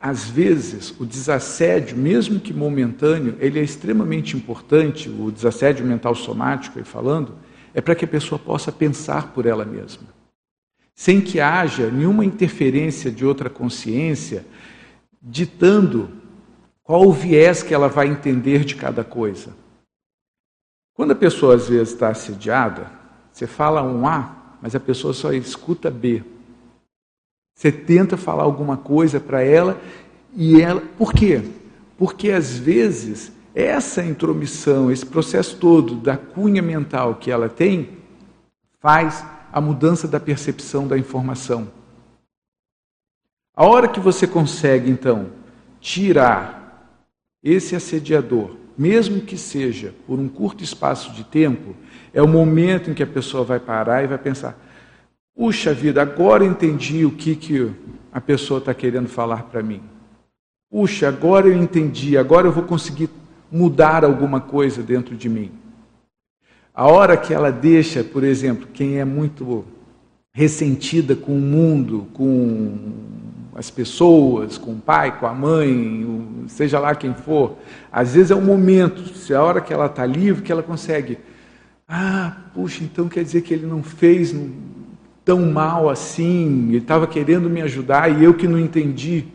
Às vezes, o desassédio, mesmo que momentâneo, ele é extremamente importante, o desassédio mental somático, aí falando, é para que a pessoa possa pensar por ela mesma. Sem que haja nenhuma interferência de outra consciência ditando qual o viés que ela vai entender de cada coisa. Quando a pessoa às vezes está assediada, você fala um A, mas a pessoa só escuta B. Você tenta falar alguma coisa para ela e ela. Por quê? Porque às vezes essa intromissão, esse processo todo da cunha mental que ela tem, faz a mudança da percepção da informação. A hora que você consegue, então, tirar esse assediador, mesmo que seja por um curto espaço de tempo, é o momento em que a pessoa vai parar e vai pensar: Puxa vida, agora entendi o que, que a pessoa está querendo falar para mim. Puxa, agora eu entendi, agora eu vou conseguir mudar alguma coisa dentro de mim. A hora que ela deixa, por exemplo, quem é muito ressentida com o mundo, com as pessoas, com o pai, com a mãe, seja lá quem for, às vezes é um momento, se a hora que ela está livre, que ela consegue. Ah, puxa, então quer dizer que ele não fez, tão mal assim, ele estava querendo me ajudar e eu que não entendi.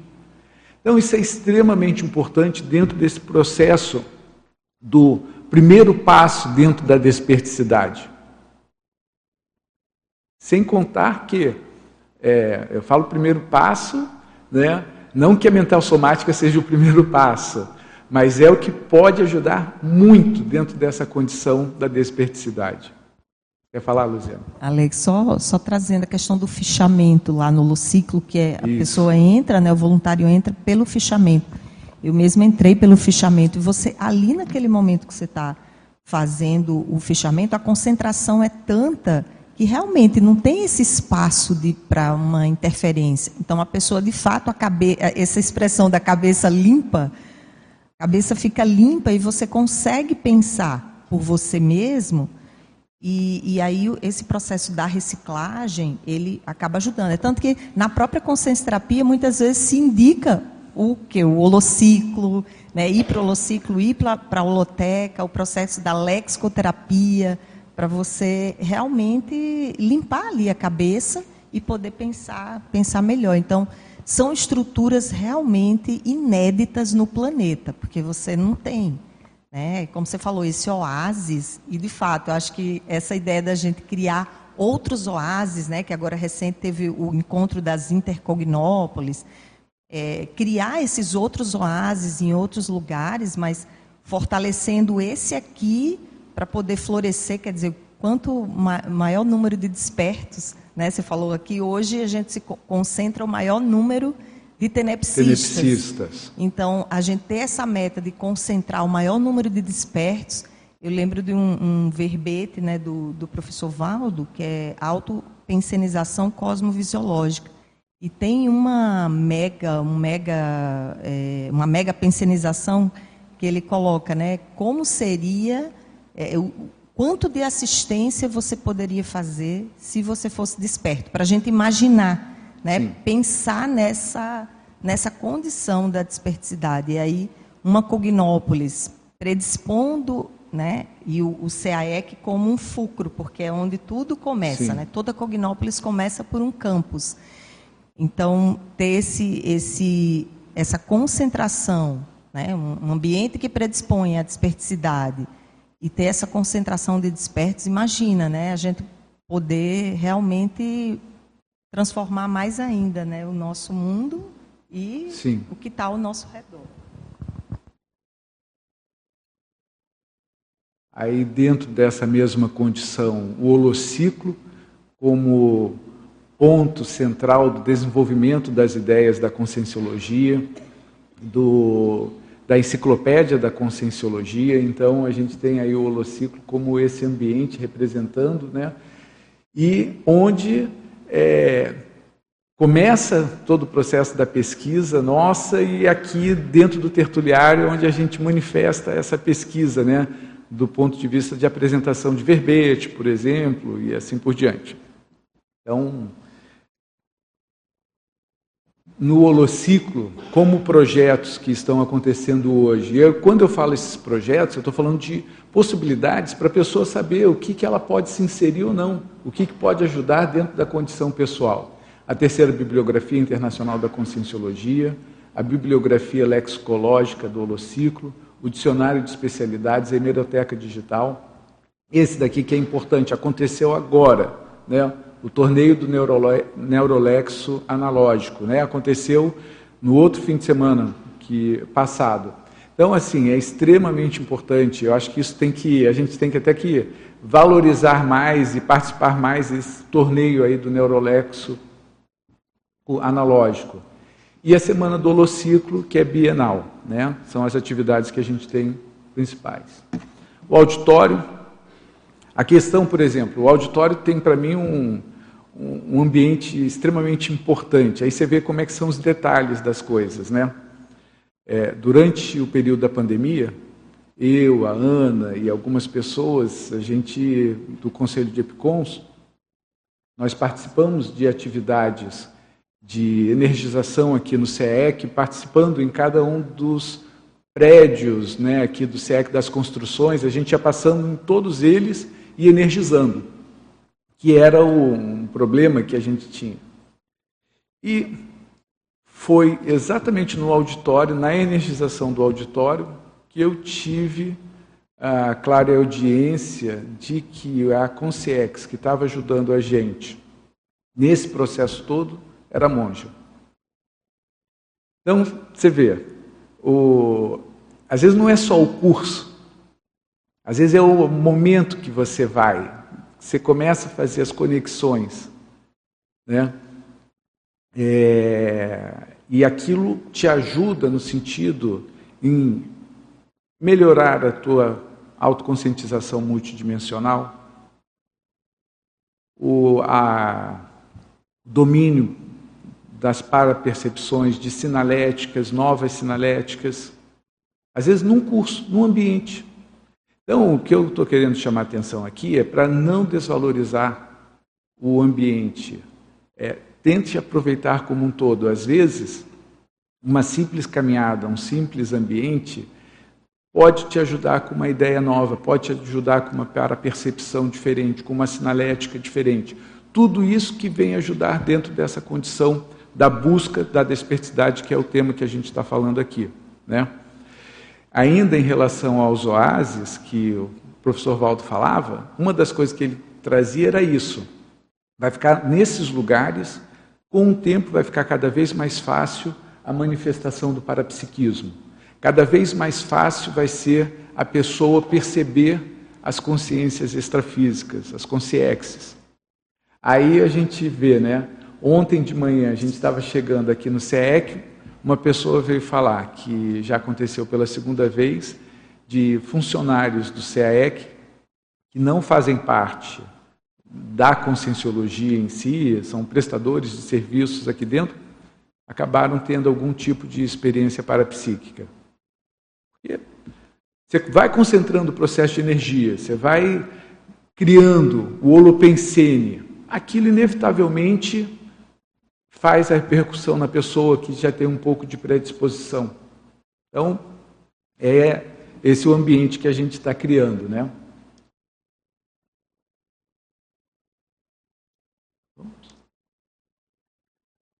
Então, isso é extremamente importante dentro desse processo do primeiro passo dentro da desperticidade. Sem contar que, é, eu falo primeiro passo, né, não que a mental somática seja o primeiro passo, mas é o que pode ajudar muito dentro dessa condição da desperticidade. Quer falar, Luciano? Alex, só, só trazendo a questão do fichamento lá no ciclo, que é a Isso. pessoa entra, né, o voluntário entra pelo fichamento. Eu mesmo entrei pelo fichamento. E você, ali naquele momento que você está fazendo o fichamento, a concentração é tanta que realmente não tem esse espaço para uma interferência. Então, a pessoa, de fato, a cabe, essa expressão da cabeça limpa, a cabeça fica limpa e você consegue pensar por você mesmo e, e, aí esse processo da reciclagem, ele acaba ajudando. É tanto que na própria consciência terapia, muitas vezes se indica o que? O holociclo, né? ir para o holociclo, ir para a holoteca, o processo da lexicoterapia, para você realmente limpar ali a cabeça e poder pensar, pensar melhor. Então, são estruturas realmente inéditas no planeta, porque você não tem né? Como você falou, esse oásis, e de fato, eu acho que essa ideia da gente criar outros oásis, né? que agora recente teve o encontro das intercognópolis, é, criar esses outros oásis em outros lugares, mas fortalecendo esse aqui para poder florescer, quer dizer, quanto ma maior número de despertos, né? Você falou aqui hoje a gente se concentra o maior número de tenepsistas. tenepsistas. Então, a gente ter essa meta de concentrar o maior número de despertos. Eu lembro de um, um verbete né, do, do professor Valdo, que é autopensenização cosmovisiológica. E tem uma mega, um mega, é, uma mega pensenização que ele coloca, né? Como seria, é, o, quanto de assistência você poderia fazer se você fosse desperto? Para a gente imaginar né? Pensar nessa, nessa condição da desperticidade. E aí, uma cognópolis predispondo né, e o, o CAEC como um fulcro, porque é onde tudo começa. Né? Toda cognópolis começa por um campus. Então, ter esse, esse, essa concentração né? um ambiente que predispõe à desperticidade e ter essa concentração de despertos, imagina, né? a gente poder realmente transformar mais ainda né? o nosso mundo e Sim. o que está ao nosso redor. Aí, dentro dessa mesma condição, o holociclo, como ponto central do desenvolvimento das ideias da conscienciologia, do, da enciclopédia da conscienciologia. Então, a gente tem aí o holociclo como esse ambiente representando, né? e onde é, começa todo o processo da pesquisa nossa e aqui dentro do tertuliário onde a gente manifesta essa pesquisa, né? do ponto de vista de apresentação de verbete, por exemplo, e assim por diante. Então, no holociclo, como projetos que estão acontecendo hoje. Eu, quando eu falo esses projetos, eu estou falando de possibilidades para a pessoa saber o que, que ela pode se inserir ou não, o que, que pode ajudar dentro da condição pessoal. A terceira bibliografia internacional da conscienciologia, a bibliografia lexicológica do holociclo, o dicionário de especialidades, a hemeroteca digital. Esse daqui que é importante, aconteceu agora, né? O torneio do Neurole Neurolexo analógico, né? aconteceu no outro fim de semana que passado. Então, assim, é extremamente importante. Eu acho que isso tem que, a gente tem que até que valorizar mais e participar mais desse torneio aí do Neurolexo analógico. E a semana do holociclo, que é bienal, né? São as atividades que a gente tem principais. O auditório, a questão, por exemplo, o auditório tem para mim um, um ambiente extremamente importante. Aí você vê como é que são os detalhes das coisas, né? É, durante o período da pandemia, eu, a Ana e algumas pessoas, a gente do Conselho de Epicons, nós participamos de atividades de energização aqui no CEEC, participando em cada um dos prédios né, aqui do CEEC, das construções, a gente ia passando em todos eles e energizando, que era um problema que a gente tinha. E foi exatamente no auditório, na energização do auditório, que eu tive a clara audiência de que a Consciex, que estava ajudando a gente nesse processo todo, era monja. Então, você vê, o, às vezes não é só o curso, às vezes é o momento que você vai, você começa a fazer as conexões, né? É, e aquilo te ajuda no sentido em melhorar a tua autoconscientização multidimensional, o a domínio das parapercepções de sinaléticas, novas sinaléticas, às vezes num curso, num ambiente. Então, o que eu estou querendo chamar a atenção aqui é para não desvalorizar o ambiente. É, tente aproveitar como um todo. Às vezes, uma simples caminhada, um simples ambiente, pode te ajudar com uma ideia nova, pode te ajudar com uma parapercepção diferente, com uma sinalética diferente. Tudo isso que vem ajudar dentro dessa condição da busca da desperticidade, que é o tema que a gente está falando aqui. Né? Ainda em relação aos oásis, que o professor Valdo falava, uma das coisas que ele trazia era isso. Vai ficar nesses lugares, com o tempo vai ficar cada vez mais fácil a manifestação do parapsiquismo. Cada vez mais fácil vai ser a pessoa perceber as consciências extrafísicas, as consciências. Aí a gente vê, né? Ontem de manhã a gente estava chegando aqui no CEEC, uma pessoa veio falar que já aconteceu pela segunda vez de funcionários do CEEC que não fazem parte da conscienciologia em si, são prestadores de serviços aqui dentro, acabaram tendo algum tipo de experiência parapsíquica. Você vai concentrando o processo de energia, você vai criando o holopensene, aquilo inevitavelmente faz a repercussão na pessoa que já tem um pouco de predisposição. Então, é esse o ambiente que a gente está criando, né?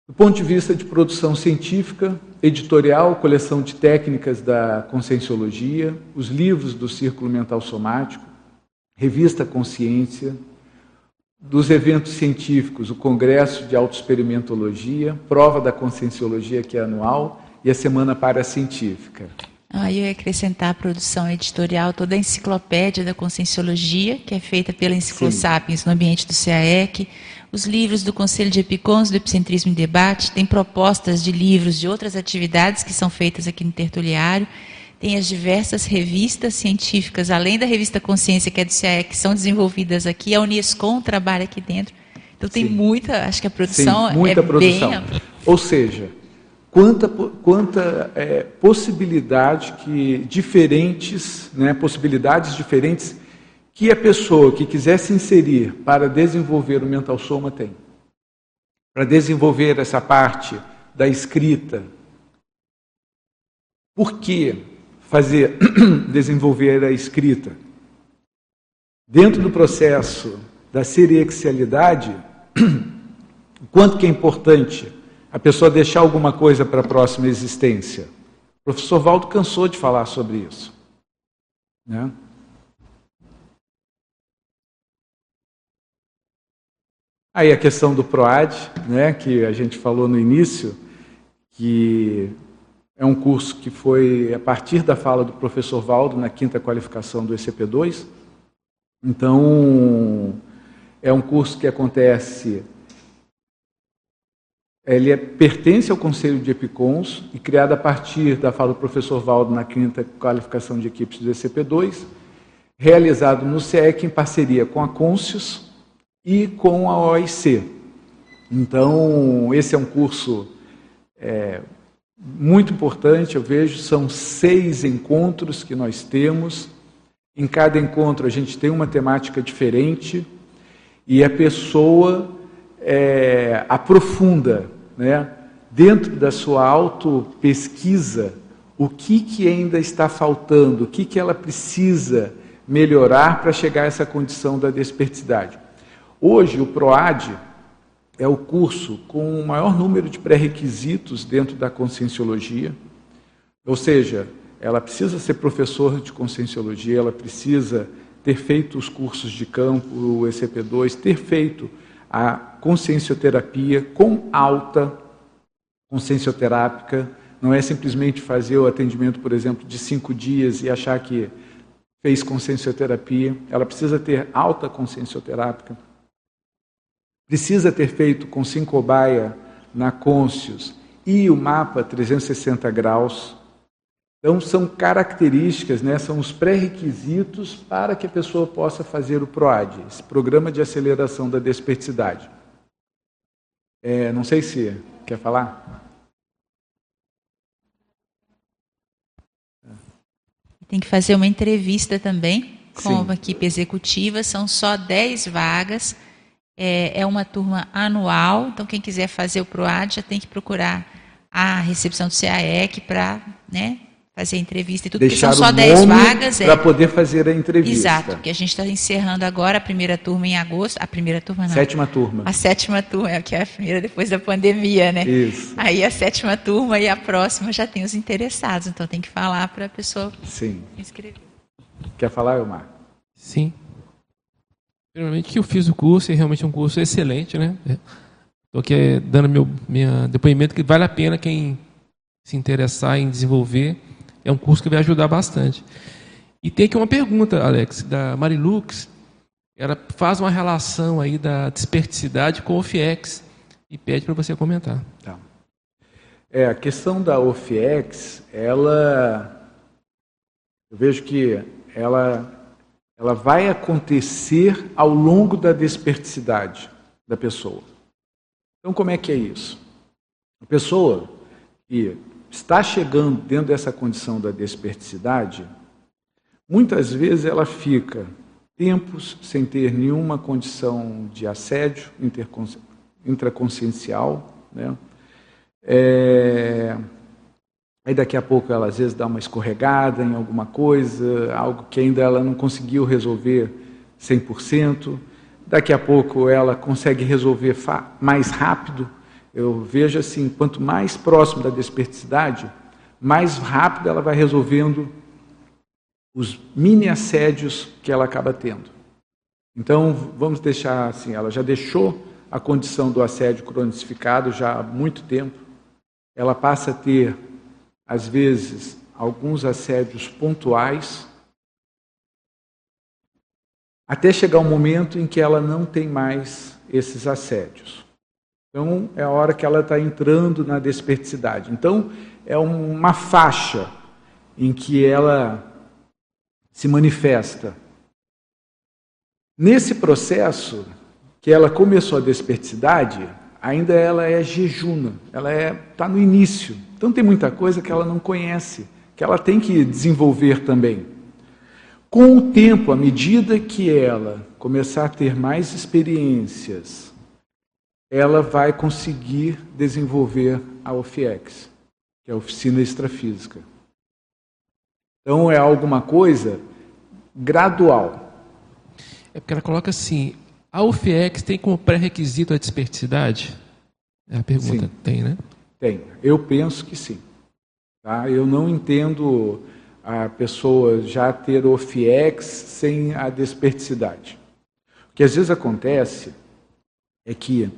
Do ponto de vista de produção científica, editorial, coleção de técnicas da Conscienciologia, os livros do Círculo Mental Somático, revista Consciência, dos eventos científicos, o Congresso de Autoexperimentologia, Prova da Conscienciologia, que é anual, e a Semana Paracientífica. Ah, eu ia acrescentar a produção editorial, toda a enciclopédia da Conscienciologia, que é feita pela Enciclosapiens no ambiente do CAEC, os livros do Conselho de Epicons, do Epicentrismo em Debate, tem propostas de livros de outras atividades que são feitas aqui no Tertuliário, tem as diversas revistas científicas, além da revista Consciência, que é do CAEC, que são desenvolvidas aqui, a Unescom trabalha aqui dentro. Então tem Sim. muita, acho que a produção Sim, muita é produção. bem... Ou seja, quanta, quanta é, possibilidade que diferentes, né, possibilidades diferentes que a pessoa que quiser se inserir para desenvolver o mental soma tem. Para desenvolver essa parte da escrita. Por que fazer desenvolver a escrita? Dentro do processo da seriexialidade, o quanto que é importante a pessoa deixar alguma coisa para a próxima existência. O professor Valdo cansou de falar sobre isso. Né? Aí a questão do PROAD, né, que a gente falou no início, que é um curso que foi a partir da fala do professor Valdo na quinta qualificação do ECP2. Então, é um curso que acontece ele é, pertence ao Conselho de Epicons e criado a partir da fala do professor Valdo na quinta qualificação de equipes do ECP2, realizado no CEEC em parceria com a Conscius e com a OIC. Então, esse é um curso é, muito importante, eu vejo, são seis encontros que nós temos. Em cada encontro a gente tem uma temática diferente e a pessoa é, aprofunda, né, dentro da sua auto-pesquisa, o que, que ainda está faltando, o que, que ela precisa melhorar para chegar a essa condição da desperticidade. Hoje, o PROAD é o curso com o maior número de pré-requisitos dentro da conscienciologia, ou seja, ela precisa ser professor de conscienciologia, ela precisa ter feito os cursos de campo, o ECP2, ter feito a consciencioterapia com alta consciencioterápica. Não é simplesmente fazer o atendimento, por exemplo, de cinco dias e achar que fez consciencioterapia. Ela precisa ter alta consciencioterápica. Precisa ter feito com Sincobaia na Conscius e o mapa 360 graus então, são características, né, são os pré-requisitos para que a pessoa possa fazer o PROAD, esse Programa de Aceleração da Desperticidade. É, não sei se quer falar. Tem que fazer uma entrevista também com Sim. a equipe executiva, são só 10 vagas, é, é uma turma anual, então quem quiser fazer o PROAD já tem que procurar a recepção do CAEC para né, fazer entrevista e tudo, Deixar porque são só 10 vagas. Para é. poder fazer a entrevista. Exato, porque a gente está encerrando agora a primeira turma em agosto. A primeira turma não. Sétima turma. A sétima turma, é que é a primeira depois da pandemia, né? Isso. Aí a sétima turma e a próxima já tem os interessados, então tem que falar para a pessoa Sim. inscrever. Quer falar, Elmar? Sim. Primeiramente que eu fiz o curso, é realmente um curso excelente, né? Estou aqui dando meu minha depoimento que vale a pena quem se interessar em desenvolver é um curso que vai ajudar bastante. E tem aqui uma pergunta, Alex, da Marilux. Ela faz uma relação aí da desperticidade com o FIEX e pede para você comentar. Tá. É, a questão da OFIEX, ela eu vejo que ela ela vai acontecer ao longo da desperticidade da pessoa. Então, como é que é isso? A pessoa que está chegando dentro dessa condição da desperticidade, muitas vezes ela fica tempos sem ter nenhuma condição de assédio intraconsciencial, né? É... Aí daqui a pouco ela às vezes dá uma escorregada em alguma coisa, algo que ainda ela não conseguiu resolver 100%. Daqui a pouco ela consegue resolver mais rápido Eu vejo assim, quanto mais próximo da desperticidade, mais rápido ela vai resolvendo os mini assédios que ela acaba tendo. Então, vamos deixar assim, ela já deixou a condição do assédio cronificado já há muito tempo. Ela passa a ter, às vezes, alguns assédios pontuais, até chegar um momento em que ela não tem mais esses assédios. Então, é a hora que ela está entrando na desperticidade. Então, é uma faixa em que ela se manifesta. Nesse processo que ela começou a desperticidade, ainda ela é jejuna, ela está é, tá no início. Então tem muita coisa que ela não conhece, que ela tem que desenvolver também. Com o tempo, à medida que ela começar a ter mais experiências, ela vai conseguir desenvolver a OFIEX, que é a Oficina Extrafísica. Então é alguma coisa gradual. É porque ela coloca assim: a UFIEX tem como pré-requisito a desperticidade? É a pergunta. Sim. Tem, né? Tem. Eu penso que sim. Tá? Eu não entendo a pessoa já ter o FIEX sem a desperticidade. O que às vezes acontece é que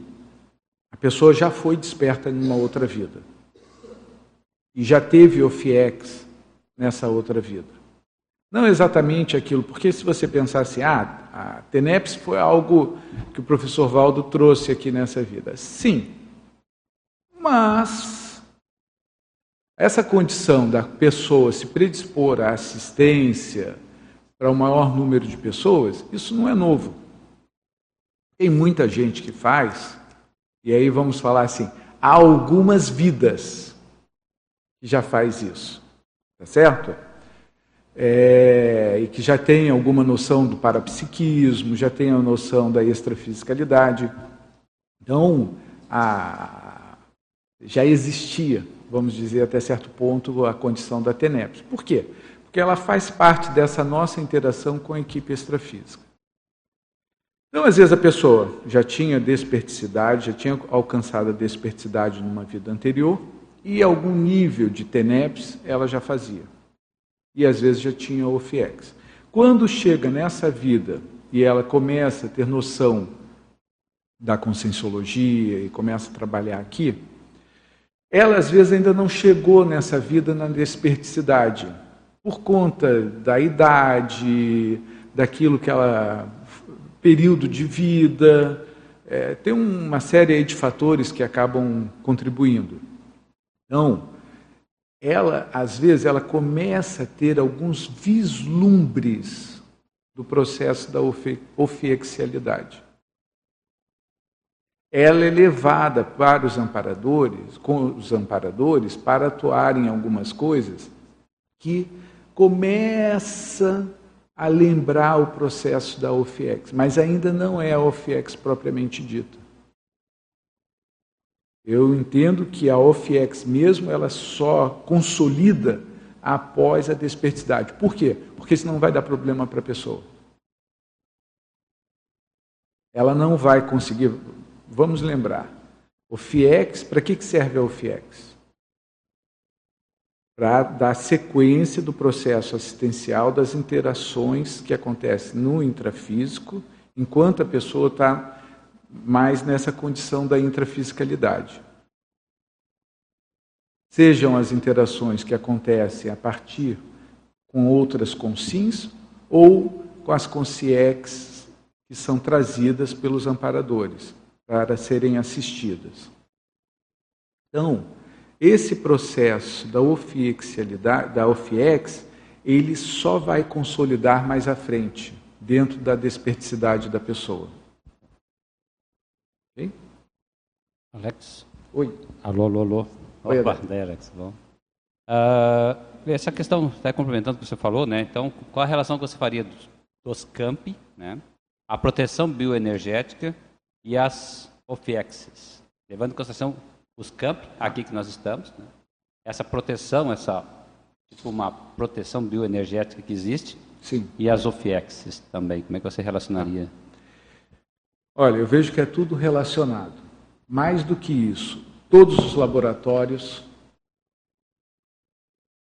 a pessoa já foi desperta em uma outra vida e já teve o FIEX nessa outra vida. Não exatamente aquilo, porque se você pensar assim, ah, a TENEPS foi algo que o professor Valdo trouxe aqui nessa vida. Sim, mas essa condição da pessoa se predispor à assistência para o maior número de pessoas, isso não é novo. Tem muita gente que faz, e aí vamos falar assim, há algumas vidas que já faz isso, tá certo? É, e que já tem alguma noção do parapsiquismo, já tem a noção da extrafisicalidade. Então, a, já existia vamos dizer até certo ponto, a condição da TENEPS. Por quê? Porque ela faz parte dessa nossa interação com a equipe extrafísica. Então, às vezes, a pessoa já tinha desperticidade, já tinha alcançado a desperticidade numa vida anterior, e algum nível de TENEPS ela já fazia. E às vezes já tinha o FIEX. Quando chega nessa vida e ela começa a ter noção da conscienciologia e começa a trabalhar aqui, ela às vezes ainda não chegou nessa vida na desperticidade, por conta da idade, daquilo que ela. período de vida. É, tem uma série de fatores que acabam contribuindo. Então, ela, às vezes, ela começa a ter alguns vislumbres do processo da ofiexualidade ela é levada para os amparadores, com os amparadores, para atuar em algumas coisas que começa a lembrar o processo da OFIEX, mas ainda não é a OFIEX propriamente dita. Eu entendo que a OFIEX mesmo, ela só consolida após a desperticidade. Por quê? Porque senão vai dar problema para a pessoa. Ela não vai conseguir, Vamos lembrar. O FIEX, para que serve o FIEX? Para dar sequência do processo assistencial das interações que acontecem no intrafísico, enquanto a pessoa está mais nessa condição da intrafisicalidade. Sejam as interações que acontecem a partir com outras consins ou com as consciex que são trazidas pelos amparadores para serem assistidas. Então, esse processo da ofiexualidade, da OFIEX, ele só vai consolidar mais à frente, dentro da desperticidade da pessoa. Ok? Alex? Oi. Alô, alô, alô. Oi, Opa, daí, Alex, bom. Uh, essa questão, até complementando o que você falou, né? Então, qual a relação que você faria dos, dos campi, né? A proteção bioenergética e as OFIEXs, levando em consideração os campi, aqui que nós estamos, né? essa proteção, essa tipo uma proteção bioenergética que existe, Sim. e as OFIEXs também. Como é que você relacionaria? Olha, eu vejo que é tudo relacionado. Mais do que isso, todos os laboratórios,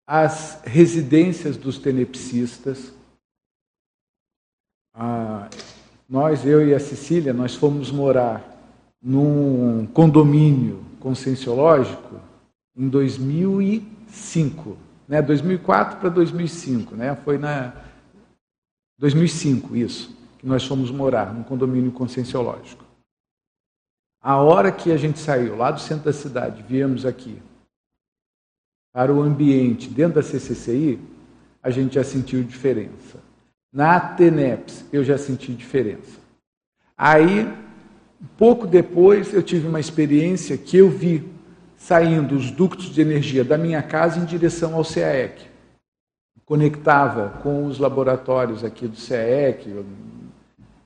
as residências dos tenepsistas, ah, nós, eu e a Cecília, nós fomos morar num condomínio conscienciológico em 2005, né? 2004 para 2005, né? Foi na 2005 isso que nós fomos morar num condomínio conscienciológico. A hora que a gente saiu lá do centro da cidade, viemos aqui para o ambiente dentro da CCCI, a gente já sentiu diferença. Na TENEPS, eu já senti diferença. Aí, pouco depois, eu tive uma experiência que eu vi saindo os ductos de energia da minha casa em direção ao CAEC. Conectava com os laboratórios aqui do CAEC.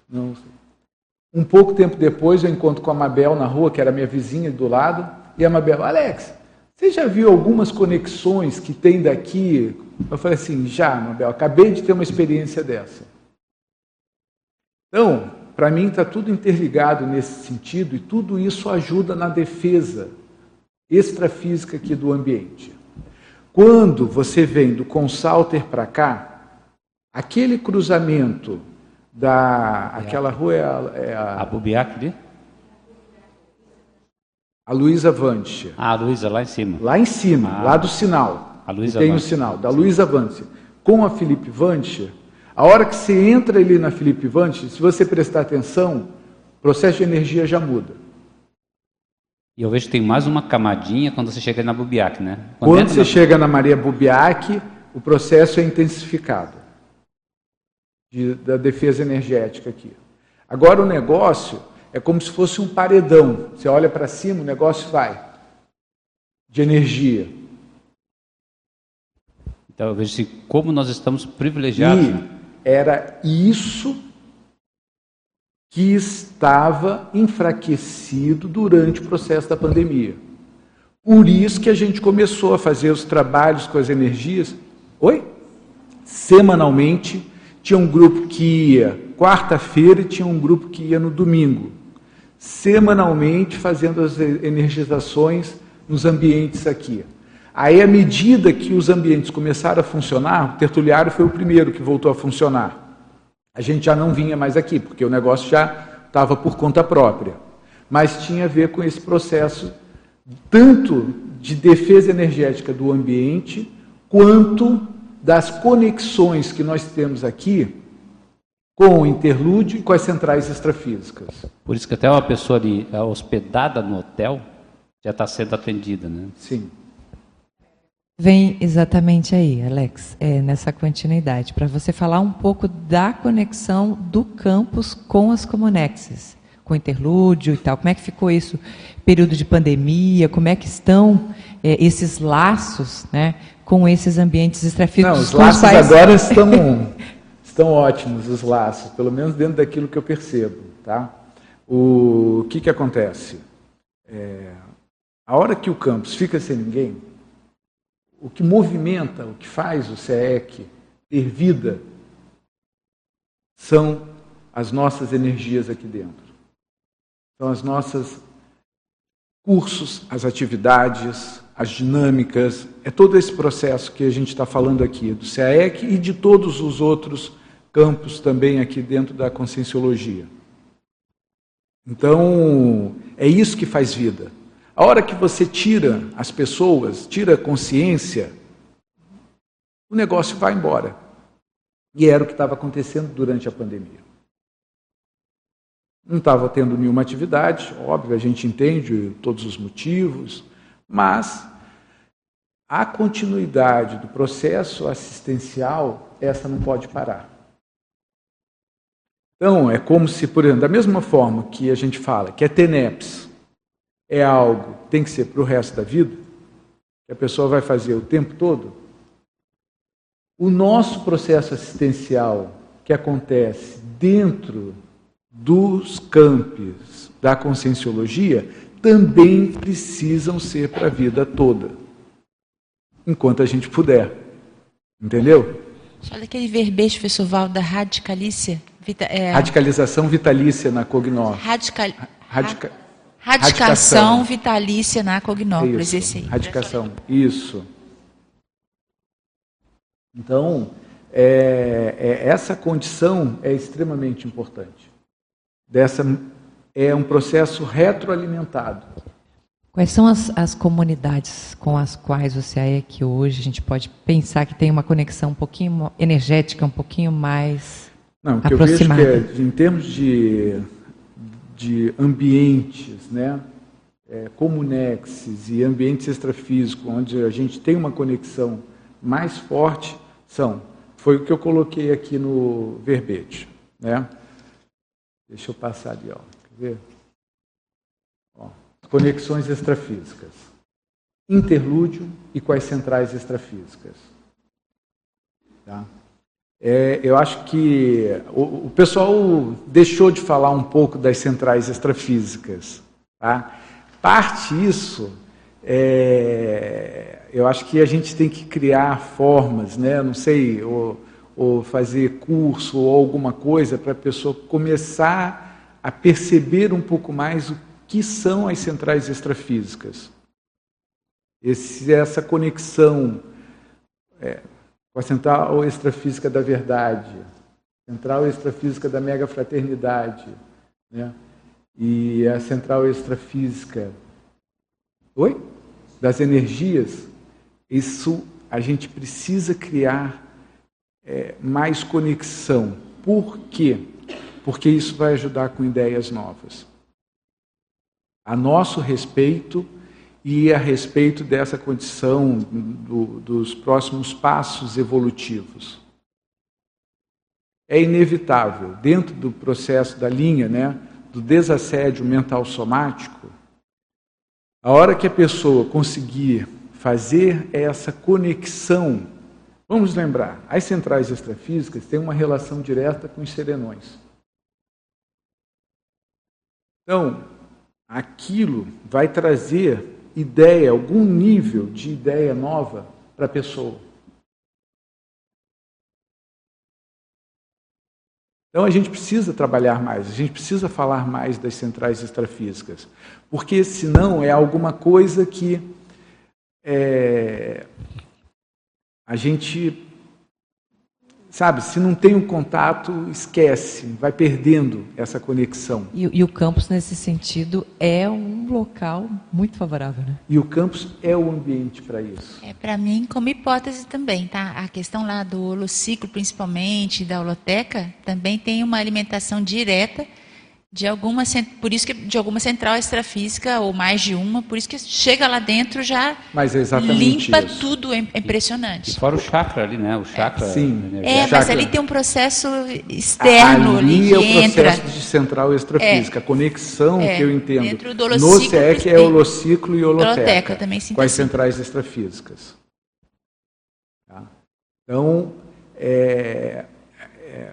Não. Um pouco tempo depois eu encontro com a Mabel na rua, que era minha vizinha do lado, e a Mabel, Alex, você já viu algumas conexões que tem daqui? Eu falei assim, já, Mabel, acabei de ter uma experiência dessa. Então, para mim está tudo interligado nesse sentido e tudo isso ajuda na defesa extrafísica aqui do ambiente. Quando você vem do Consalter para cá, aquele cruzamento da aquela rua é a, é a, A de? a Luísa Vante. Ah, a Luísa, lá em cima. Lá em cima, Ah. lá do sinal. Tem o Vance. sinal, da Luísa Vance. Com a Felipe Vante, a hora que você entra ali na Felipe Vante, se você prestar atenção, o processo de energia já muda. E eu vejo que tem mais uma camadinha quando você chega na Bubiac, né? Quando entra você na- chega na Maria Bubiac, o processo é intensificado de- da defesa energética aqui. Agora o negócio é como se fosse um paredão. Você olha para cima, o negócio vai de energia. Então assim, como nós estamos privilegiados. E era isso que estava enfraquecido durante o processo da pandemia. Por isso que a gente começou a fazer os trabalhos com as energias. Oi? Semanalmente, tinha um grupo que ia quarta-feira e tinha um grupo que ia no domingo. Semanalmente fazendo as energizações nos ambientes aqui. Aí, à medida que os ambientes começaram a funcionar, o tertuliário foi o primeiro que voltou a funcionar. A gente já não vinha mais aqui, porque o negócio já estava por conta própria. Mas tinha a ver com esse processo, tanto de defesa energética do ambiente, quanto das conexões que nós temos aqui com o interlúdio e com as centrais extrafísicas. Por isso que até uma pessoa ali é, hospedada no hotel já está sendo atendida, né? Sim. Vem exatamente aí, Alex, é, nessa continuidade, para você falar um pouco da conexão do campus com as comunexes, com o interlúdio e tal. Como é que ficou isso? Período de pandemia, como é que estão é, esses laços né, com esses ambientes extrafísicos? Não, os laços quais- agora estão, estão ótimos, os laços, pelo menos dentro daquilo que eu percebo. Tá? O, que, que acontece? É, a hora que o campus fica sem ninguém, o que movimenta, o que faz o CEEC ter vida, são as nossas energias aqui dentro. São as nossas cursos, as atividades, as dinâmicas, é todo esse processo que a gente está falando aqui, do CAEC e de todos os outros campos também aqui dentro da conscienciologia. Então, é isso que faz vida. A hora que você tira as pessoas, tira a consciência, o negócio vai embora. E era o que estava acontecendo durante a pandemia. Não estava tendo nenhuma atividade, óbvio, a gente entende todos os motivos, mas a continuidade do processo assistencial, essa não pode parar. Então, é como se, por exemplo, da mesma forma que a gente fala que a TENEPS é algo que tem que ser para o resto da vida, que a pessoa vai fazer o tempo todo, o nosso processo assistencial que acontece dentro dos campos da conscienciologia também precisam ser para a vida toda, enquanto a gente puder. Entendeu? Olha aquele verbete, professor Val, da radicalícia. Vita, é, Radicalização vitalícia na Cognó. radical, Radica... Radicação, Radicação. vitalícia na Cognópolis, Isso, esse aí. Radicação, isso. Então, é, é, essa condição é extremamente importante. Dessa, é um processo retroalimentado. Quais são as, as comunidades com as quais você é que hoje a gente pode pensar que tem uma conexão um pouquinho energética, um pouquinho mais Não, o que eu vejo que é, em termos de, de ambientes, né, é, comunexes e ambientes extrafísicos, onde a gente tem uma conexão mais forte, são, foi o que eu coloquei aqui no verbete, né? Deixa eu passar ali, ó. Quer ver? Ó, conexões extrafísicas. Interlúdio e as centrais extrafísicas. Tá? É, eu acho que o, o pessoal deixou de falar um pouco das centrais extrafísicas. Tá? Parte isso, é, eu acho que a gente tem que criar formas, né? não sei, ou, ou fazer curso ou alguma coisa para a pessoa começar a perceber um pouco mais o que são as centrais extrafísicas. Esse, essa conexão é, com a central extrafísica da verdade, central extrafísica da mega fraternidade, né? e a central extrafísica oi? das energias, isso a gente precisa criar é, mais conexão. Por quê? Porque isso vai ajudar com ideias novas. A nosso respeito e a respeito dessa condição do, dos próximos passos evolutivos. É inevitável, dentro do processo da linha né, do desassédio mental somático, a hora que a pessoa conseguir fazer essa conexão, vamos lembrar, as centrais extrafísicas têm uma relação direta com os serenões. Então, aquilo vai trazer ideia, algum nível de ideia nova para a pessoa. Então a gente precisa trabalhar mais, a gente precisa falar mais das centrais extrafísicas, porque senão é alguma coisa que é, a gente, sabe, se não tem um contato, esquece, vai perdendo essa conexão. E, e o campus, nesse sentido, é um local muito favorável, né? E o campus é o ambiente para isso. É para mim como hipótese também, tá? A questão lá do holociclo, principalmente da holoteca, também tem uma alimentação direta de alguma por isso que de alguma central extrafísica ou mais de uma, por isso que chega lá dentro já Mas é limpa isso. tudo, é é impressionante. E fora o chakra ali, né? O chakra Sim. É, mas chakra. ali tem um processo externo ali Ali que é o entra. processo de central extrafísica, a conexão É, que eu entendo. dentro do no holociclo SEC é tem- holociclo e holoteca, Holoteca, também sinto com as centrais extrafísicas. Tá? Então, é, é,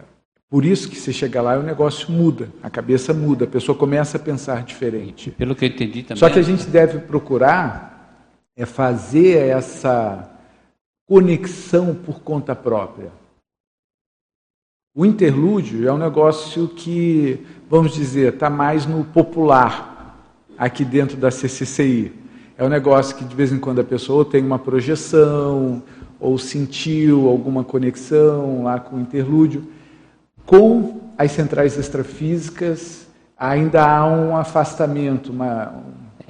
por isso que você chega lá e o negócio muda, a cabeça muda, a pessoa começa a pensar diferente. Pelo que eu entendi também. Só que a gente deve procurar é fazer essa conexão por conta própria. O interlúdio é um negócio que, vamos dizer, está mais no popular aqui dentro da CCCI. É um negócio que de vez em quando a pessoa tem uma projeção ou sentiu alguma conexão lá com o interlúdio. Com as centrais extrafísicas ainda há um afastamento, uma,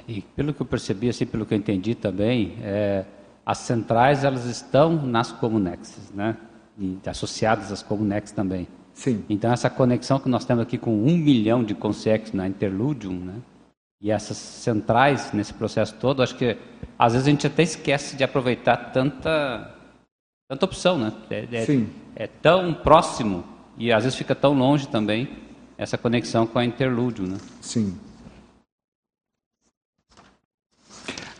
E pelo que eu percebi, assim, pelo que eu entendi também, é, as centrais elas estão nas comunexes, né? E associadas às comunexes também. sim, Então essa conexão que nós temos aqui com um milhão de consciências na Interludium, né? E essas centrais nesse processo todo, acho que às vezes a gente até esquece de aproveitar tanta tanta opção, né? É, é- Sim. é tão próximo e às vezes fica tão longe também essa conexão com a Interludium, né? sim.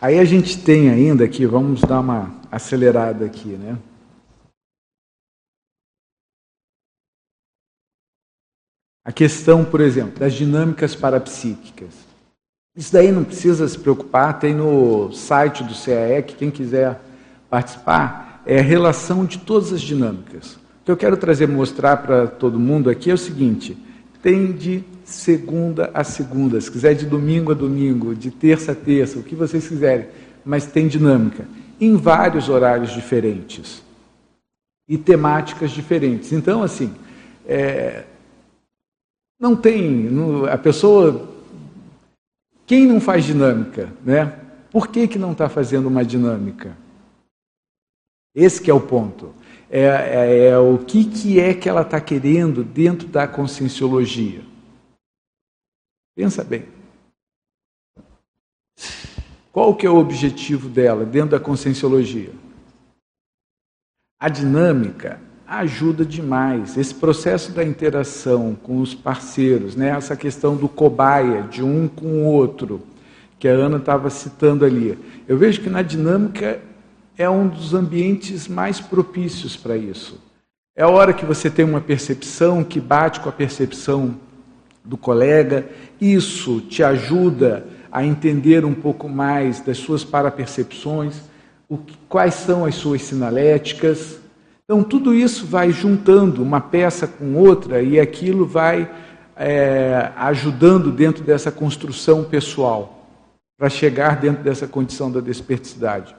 Aí a gente tem ainda aqui, vamos dar uma acelerada aqui, né? A questão, por exemplo, das dinâmicas parapsíquicas. Isso daí não precisa se preocupar, tem no site do CAEC, quem quiser participar, é a relação de todas as dinâmicas. Que eu quero trazer, mostrar para todo mundo aqui é o seguinte: tem de segunda a segunda, se quiser de domingo a domingo, de terça a terça, o que vocês quiserem, mas tem dinâmica, em vários horários diferentes e temáticas diferentes. Então, assim, é, não tem, a pessoa, quem não faz dinâmica, né? Por que, que não está fazendo uma dinâmica? Esse é o ponto. É, é, é, o que, que é que ela está querendo dentro da conscienciologia. Pensa bem. Qual que é o objetivo dela dentro da conscienciologia? A dinâmica ajuda demais. Esse processo da interação com os parceiros, né? essa questão do cobaia, de um com o outro, que a Ana estava citando ali. Eu vejo que na dinâmica é um dos ambientes mais propícios para isso. É a hora que você tem uma percepção que bate com a percepção do colega, isso te ajuda a entender um pouco mais das suas parapercepções, o que, quais são as suas sinaléticas. Então, tudo isso vai juntando uma peça com outra e aquilo vai é, ajudando dentro dessa construção pessoal, para chegar dentro dessa condição da desperticidade.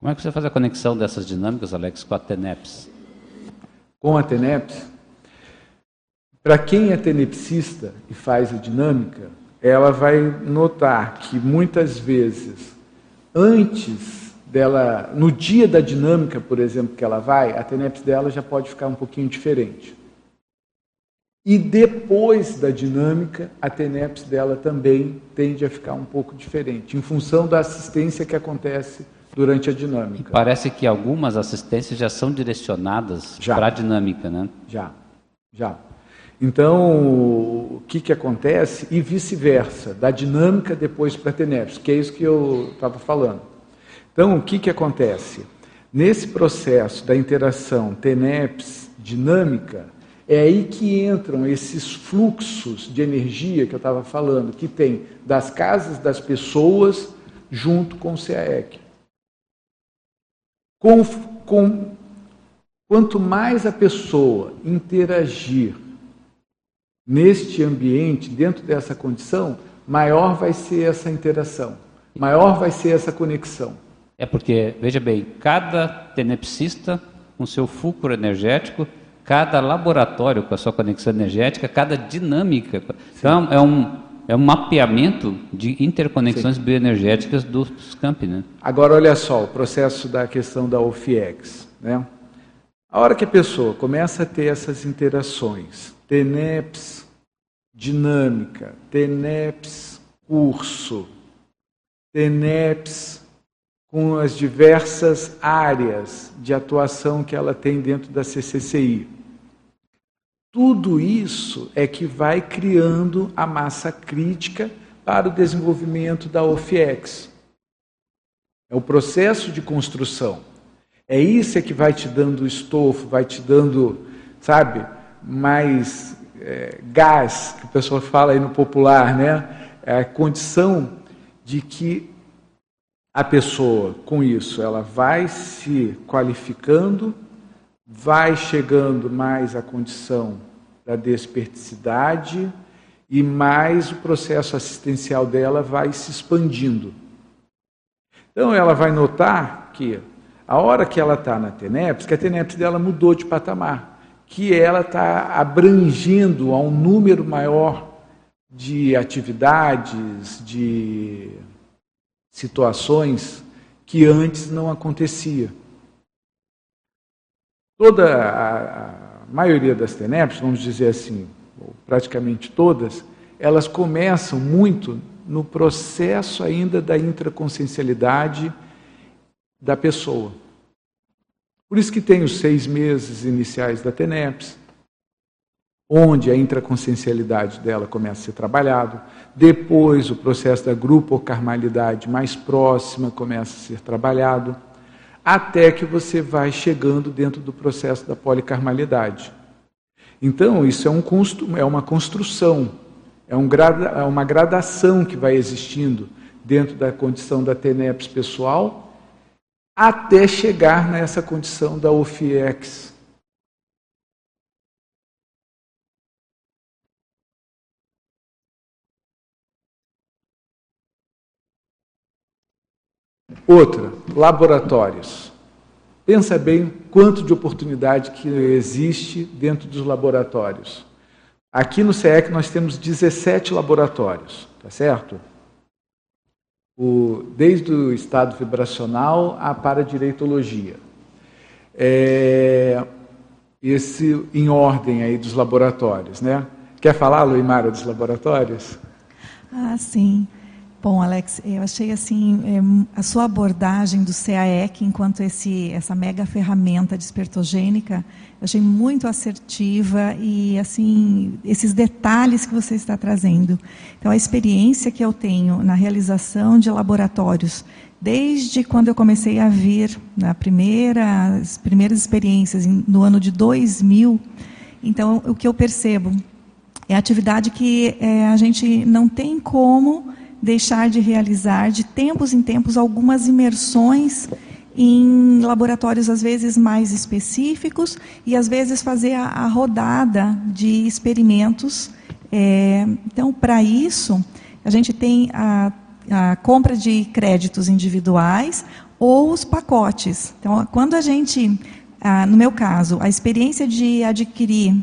Como é que você faz a conexão dessas dinâmicas, Alex, com a TENEPS? Com a TENEPS? Para quem é tenepsista e faz a dinâmica, ela vai notar que muitas vezes, antes dela, no dia da dinâmica, por exemplo, que ela vai, a TENEPS dela já pode ficar um pouquinho diferente. E depois da dinâmica, a TENEPS dela também tende a ficar um pouco diferente, em função da assistência que acontece durante a dinâmica. E parece que algumas assistências já são direcionadas para a dinâmica, né? Já, já. Então, o que, que acontece? E vice-versa, da dinâmica depois para a TENEPS, que é isso que eu estava falando. Então, o que, que acontece? Nesse processo da interação TENEPS dinâmica, é aí que entram esses fluxos de energia que eu estava falando, que tem das casas das pessoas junto com o CAEC. Com, com, quanto mais a pessoa interagir neste ambiente, dentro dessa condição, maior vai ser essa interação, maior vai ser essa conexão. É porque, veja bem, cada tenepsista com seu fulcro energético, cada laboratório com a sua conexão energética, cada dinâmica. Então, é um, é um mapeamento de interconexões Sim. bioenergéticas dos campi. Né? Agora, olha só, o processo da questão da OFIEX. Né? A hora que a pessoa começa a ter essas interações, TENEPS dinâmica, TENEPS curso, TENEPS com as diversas áreas de atuação que ela tem dentro da CCCI. Tudo isso é que vai criando a massa crítica para o desenvolvimento da OFIEX. É o processo de construção. É isso é que vai te dando estofo, vai te dando, sabe, mais é, gás, que o pessoal fala aí no popular, né? É a condição de que a pessoa, com isso, ela vai se qualificando, vai chegando mais à condição da desperticidade e mais o processo assistencial dela vai se expandindo. Então ela vai notar que a hora que ela está na TENEPS, que a TENEPS dela mudou de patamar que ela está abrangendo a um número maior de atividades, de situações que antes não acontecia. Toda a, a maioria das TENEPs, vamos dizer assim, praticamente todas, elas começam muito no processo ainda da intraconsciencialidade da pessoa. Por isso que tem os seis meses iniciais da TENEPS, onde a intraconsciencialidade dela começa a ser trabalhado. Depois, o processo da grupo-carmalidade mais próxima começa a ser trabalhado, até que você vai chegando dentro do processo da policarmalidade. Então, isso é, um é uma construção, é, um é uma gradação que vai existindo dentro da condição da TENEPS pessoal até chegar nessa condição da OFIEX. Outra, laboratórios. Pensa bem quanto de oportunidade que existe dentro dos laboratórios. Aqui no CEEC nós temos 17 laboratórios, tá certo? O, desde o estado vibracional à paradireitologia. É, esse em ordem aí dos laboratórios, né? Quer falar, Luimara, dos laboratórios? Ah, sim. Bom, Alex, eu achei assim é, a sua abordagem do CAEC enquanto esse, essa mega ferramenta despertogênica, eu achei muito assertiva e assim esses detalhes que você está trazendo. Então, a experiência que eu tenho na realização de laboratórios, desde quando eu comecei a vir na primeira, as primeiras experiências no ano de 2000, então o que eu percebo é a atividade que é, a gente não tem como deixar de realizar, de tempos em tempos, algumas imersões em laboratórios às vezes mais específicos e às vezes fazer a, a rodada de experimentos. É, então, para isso, a gente tem a, a compra de créditos individuais ou os pacotes. Então, quando a gente, ah, no meu caso, a experiência de adquirir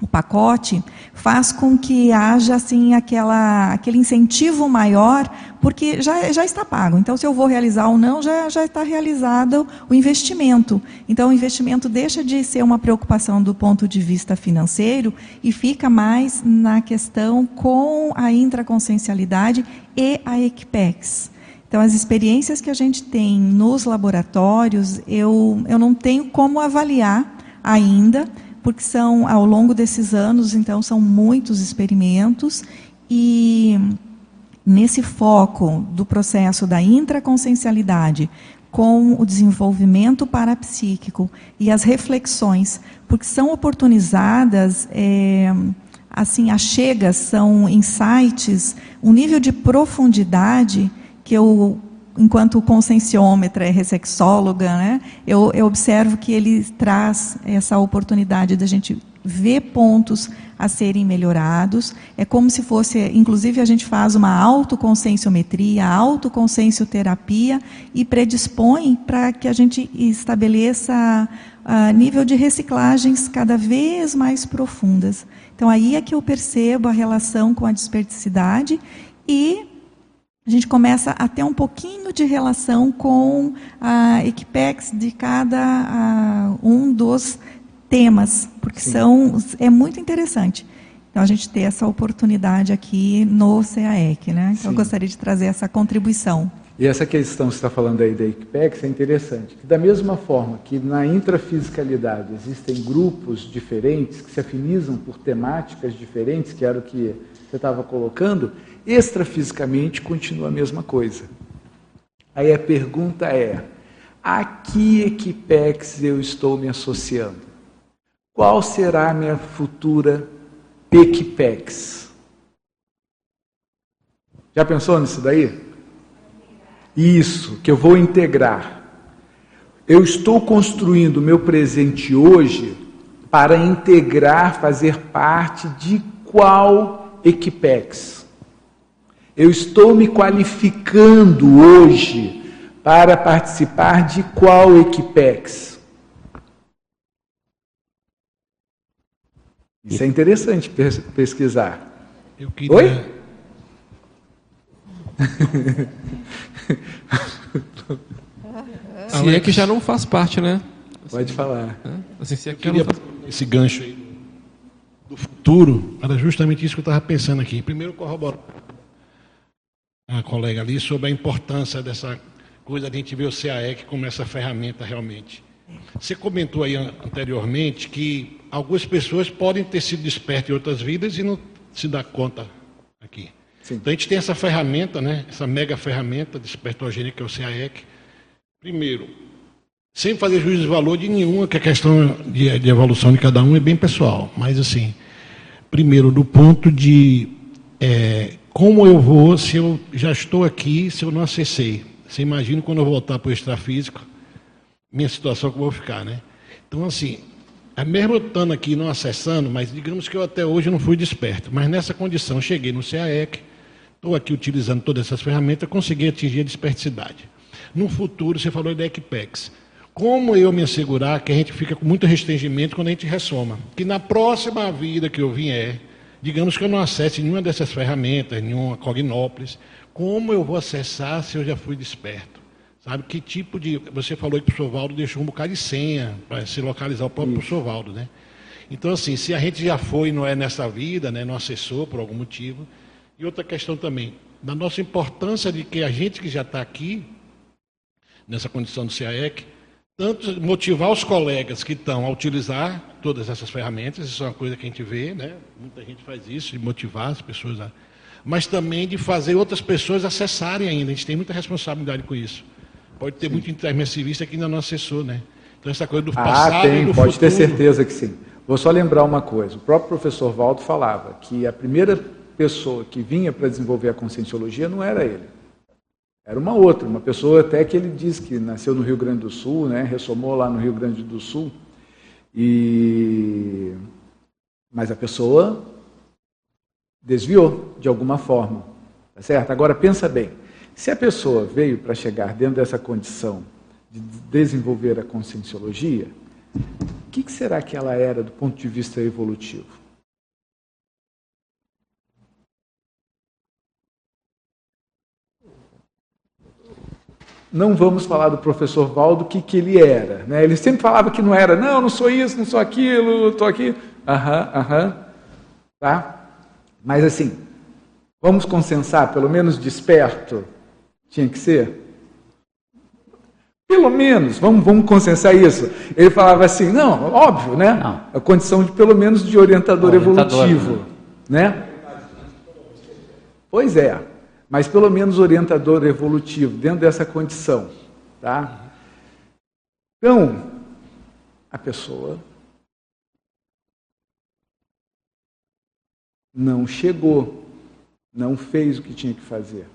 o pacote faz com que haja assim aquela, aquele incentivo maior, porque já, já está pago. Então, se eu vou realizar ou não, já, já está realizado o investimento. Então, o investimento deixa de ser uma preocupação do ponto de vista financeiro e fica mais na questão com a intraconsciencialidade e a Equipex. Então, as experiências que a gente tem nos laboratórios, eu, eu não tenho como avaliar ainda, porque são, ao longo desses anos, então, são muitos experimentos, e nesse foco do processo da intraconsciencialidade, com o desenvolvimento parapsíquico e as reflexões, porque são oportunizadas, é, assim, achegas, são insights, um nível de profundidade que eu enquanto conscienciômetra ressexóloga, né, eu, eu observo que ele traz essa oportunidade da gente ver pontos a serem melhorados. É como se fosse, inclusive a gente faz uma autoconscienciometria, autoconsciencioterapia e predispõe para que a gente estabeleça uh, nível de reciclagens cada vez mais profundas. Então aí é que eu percebo a relação com a desperticidade e a gente começa a ter um pouquinho de relação com a Equipex de cada um dos temas, porque são é muito interessante. Então a gente ter essa oportunidade aqui no CAEC, né? Então Sim. eu gostaria de trazer essa contribuição. E essa questão que você está falando aí da Equipex é interessante. Da mesma forma que na intrafisicalidade existem grupos diferentes que se afinizam por temáticas diferentes, que era o que você estava colocando, extrafisicamente continua a mesma coisa. Aí a pergunta é: a que equipex eu estou me associando? Qual será a minha futura equipex? Já pensou nisso daí? Isso, que eu vou integrar. Eu estou construindo o meu presente hoje para integrar, fazer parte de qual equipex? Eu estou me qualificando hoje para participar de qual Equipex? Isso é interessante pesquisar. Eu queria... Oi? Se é que já não faz parte, né? Pode falar. Assim, se é que queria faz... esse gancho aí do futuro, era justamente isso que eu estava pensando aqui. Primeiro corroborar a colega ali sobre a importância dessa coisa de a gente ver o CAEC como essa ferramenta realmente. Você comentou aí anteriormente que algumas pessoas podem ter sido despertas em outras vidas e não se dá conta aqui. Sim. Então a gente tem essa ferramenta, né, essa mega ferramenta despertogênica que é o CAEC. Primeiro, sem fazer juízo de valor de nenhuma, que a questão de, de evolução de cada um é bem pessoal. Mas assim, primeiro, do ponto de é, como eu vou, se eu já estou aqui, se eu não acessei? Você imagina quando eu voltar para o extrafísico, minha situação que eu vou ficar, né? Então, assim, é mesmo eu estando aqui não acessando, mas digamos que eu até hoje não fui desperto, mas nessa condição cheguei no CAEC, estou aqui utilizando todas essas ferramentas, consegui atingir a desperticidade. No futuro, você falou da Equipex. Como eu me assegurar que a gente fica com muito restringimento quando a gente ressoma? Que na próxima vida que eu vier, digamos que eu não acesse nenhuma dessas ferramentas, nenhuma Cognópolis, como eu vou acessar se eu já fui desperto? Sabe que tipo de. Você falou que o professor Valdo deixou um bocado de senha para se localizar o próprio Isso. professor Valdo, né? Então, assim, se a gente já foi não é nessa vida, né, não acessou por algum motivo. E outra questão também, da nossa importância de que a gente que já está aqui, nessa condição do CAEC, tanto motivar os colegas que estão a utilizar todas essas ferramentas, isso é uma coisa que a gente vê, né? muita gente faz isso, de motivar as pessoas a... Mas também de fazer outras pessoas acessarem ainda, a gente tem muita responsabilidade com isso. Pode ter sim. muito intermissivista que ainda não acessou, né? Então essa coisa do ah, passado ah, tem, e do pode futuro... ter certeza que sim. Vou só lembrar uma coisa, o próprio professor Valdo falava que a primeira pessoa que vinha para desenvolver a conscienciologia não era ele. Era uma outra, uma pessoa até que ele diz que nasceu no Rio Grande do Sul, né, ressomou lá no Rio Grande do Sul. E mas a pessoa desviou de alguma forma, tá certo? Agora pensa bem, se a pessoa veio para chegar dentro dessa condição de desenvolver a conscienciologia, o que, que será que ela era do ponto de vista evolutivo? Não vamos falar do professor Valdo o que, que ele era. Né? Ele sempre falava que não era, não, não sou isso, não sou aquilo, estou aqui. Aham, aham. Tá? Mas assim, vamos consensar, pelo menos desperto, tinha que ser? Pelo menos, vamos, vamos consensar isso. Ele falava assim, não, óbvio, né? Não. A condição de pelo menos de orientador, orientador evolutivo. Né? né? Pois é mas pelo menos orientador evolutivo, dentro dessa condição. Tá? Então, a pessoa não chegou, não fez o que tinha que fazer.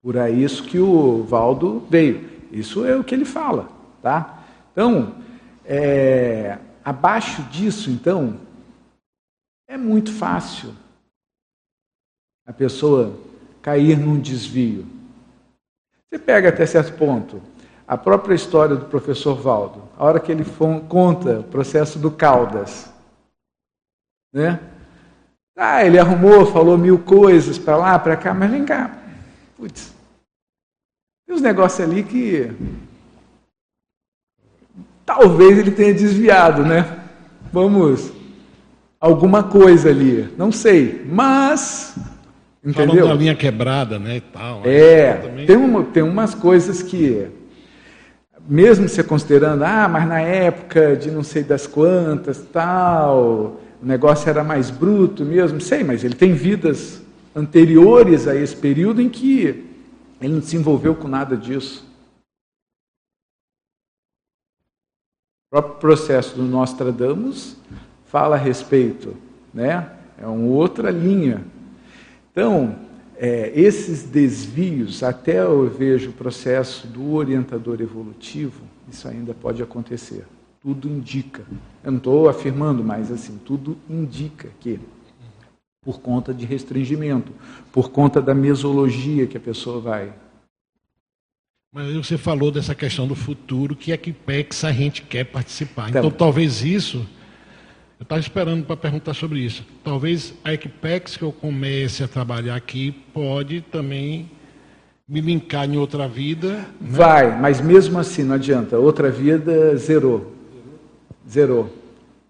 Por aí isso que o Valdo veio. Isso é o que ele fala, tá? Então, é, abaixo disso, então, é muito fácil a pessoa cair num desvio. Você pega até certo ponto a própria história do professor Valdo, a hora que ele conta o processo do Caldas, né? Ah, ele arrumou, falou mil coisas para lá, para cá, mas vem cá, putz, tem uns negócios ali que talvez ele tenha desviado, né? Vamos, alguma coisa ali, não sei, mas Entendeu? Falando da linha quebrada, né? E tal, é, também... tem, uma, tem umas coisas que, mesmo você considerando, ah, mas na época de não sei das quantas, tal, o negócio era mais bruto mesmo, sei, mas ele tem vidas anteriores a esse período em que ele não se envolveu com nada disso. O próprio processo do Nostradamus fala a respeito, né? É uma outra linha então, é, esses desvios, até eu vejo o processo do orientador evolutivo, isso ainda pode acontecer. Tudo indica. Eu não estou afirmando, mas assim, tudo indica que, por conta de restringimento, por conta da mesologia que a pessoa vai. Mas você falou dessa questão do futuro, que é que PEX a gente quer participar. Então, então talvez isso eu estava esperando para perguntar sobre isso. Talvez a Equipex que eu comece a trabalhar aqui pode também me linkar em outra vida. Né? Vai, mas mesmo assim não adianta. Outra vida zerou. Zerou.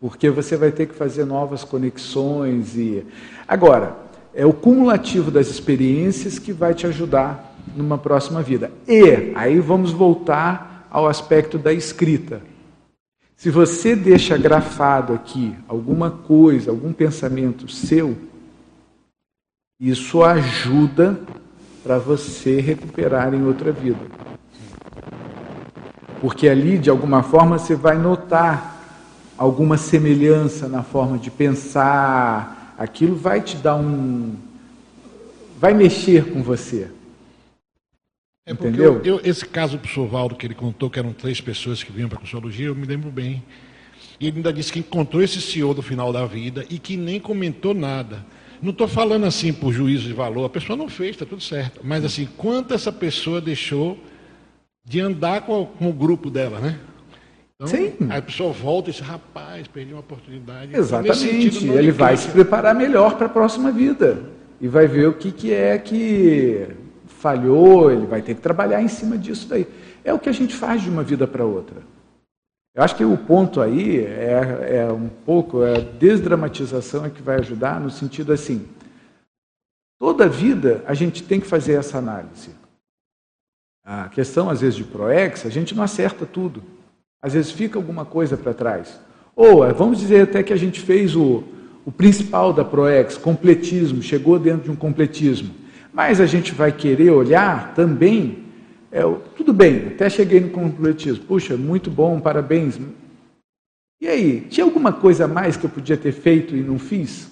Porque você vai ter que fazer novas conexões e. Agora, é o cumulativo das experiências que vai te ajudar numa próxima vida. E aí vamos voltar ao aspecto da escrita. Se você deixa grafado aqui alguma coisa, algum pensamento seu, isso ajuda para você recuperar em outra vida. Porque ali, de alguma forma, você vai notar alguma semelhança na forma de pensar, aquilo vai te dar um. vai mexer com você. É porque eu, eu, esse caso do professor Valdo que ele contou, que eram três pessoas que vinham para a Consciologia, eu me lembro bem. E ele ainda disse que encontrou esse senhor no final da vida e que nem comentou nada. não estou falando assim por juízo de valor, a pessoa não fez, está tudo certo. Mas assim, quanto essa pessoa deixou de andar com, com o grupo dela, né? Então, Sim. Aí a pessoa volta e diz, rapaz, perdi uma oportunidade. Exatamente. Sentido, Ele vai se preparar melhor para a próxima vida. E vai ver o que, que é que falhou, ele vai ter que trabalhar em cima disso daí. É o que a gente faz de uma vida para outra. Eu acho que o ponto aí é, é um pouco é a desdramatização é que vai ajudar no sentido assim. Toda vida a gente tem que fazer essa análise. A questão, às vezes, de ProEx, a gente não acerta tudo. Às vezes fica alguma coisa para trás. Ou, eh, vamos dizer até que a gente fez o, o principal da ProEx, completismo, chegou dentro de um completismo. Mas a gente vai querer olhar também, é, tudo bem, até cheguei no completismo. Puxa, muito bom, parabéns. E aí, tinha alguma coisa a mais que eu podia ter feito e não fiz?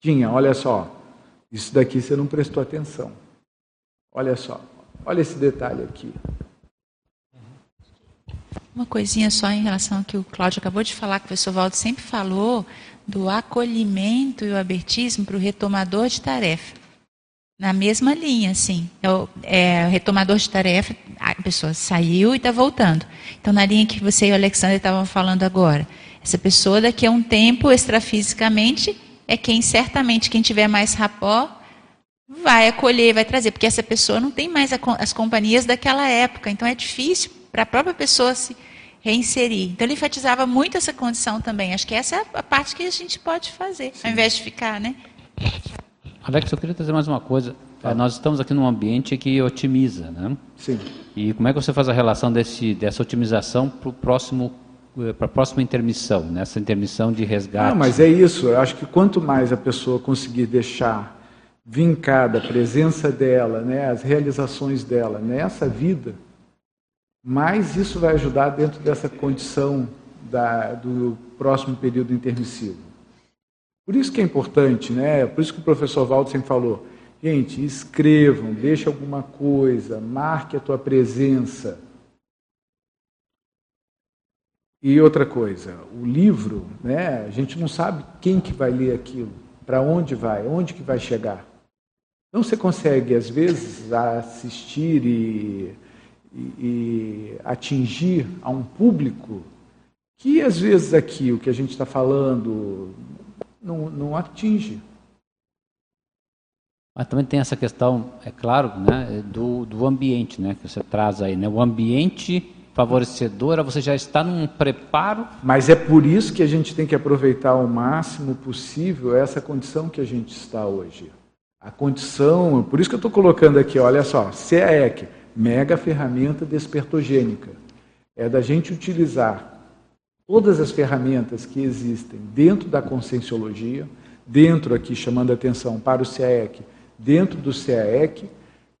Tinha, olha só. Isso daqui você não prestou atenção. Olha só, olha esse detalhe aqui. Uma coisinha só em relação ao que o Cláudio acabou de falar, que o professor Valdo sempre falou do acolhimento e o abertismo para o retomador de tarefa. Na mesma linha, assim. É o, é, o retomador de tarefa, a pessoa saiu e está voltando. Então, na linha que você e o Alexandre estavam falando agora. Essa pessoa, daqui a um tempo, extrafisicamente, é quem certamente, quem tiver mais rapó, vai acolher, vai trazer. Porque essa pessoa não tem mais a, as companhias daquela época. Então, é difícil para a própria pessoa se reinserir. Então, ele enfatizava muito essa condição também. Acho que essa é a parte que a gente pode fazer, Sim. ao invés de ficar, né? Alex, eu queria trazer mais uma coisa. É, nós estamos aqui num ambiente que otimiza, né? Sim. E como é que você faz a relação desse, dessa otimização para o próximo para a próxima intermissão, nessa intermissão de resgate? Não, mas é isso. Eu acho que quanto mais a pessoa conseguir deixar vincada a presença dela, né, as realizações dela nessa vida, mais isso vai ajudar dentro dessa condição da, do próximo período intermissivo. Por isso que é importante, né? Por isso que o professor Valdo sempre falou, gente, escrevam, deixe alguma coisa, marque a tua presença. E outra coisa, o livro, né? A gente não sabe quem que vai ler aquilo, para onde vai, onde que vai chegar. Então você consegue às vezes assistir e, e, e atingir a um público que às vezes aqui o que a gente está falando não, não atinge. Mas também tem essa questão, é claro, né, do, do ambiente, né, que você traz aí, né, o ambiente favorecedor, você já está num preparo. Mas é por isso que a gente tem que aproveitar o máximo possível essa condição que a gente está hoje. A condição, por isso que eu estou colocando aqui, olha só, CAEC, mega ferramenta despertogênica. É da gente utilizar todas as ferramentas que existem dentro da conscienciologia, dentro aqui chamando a atenção para o CAEC, dentro do CAEC,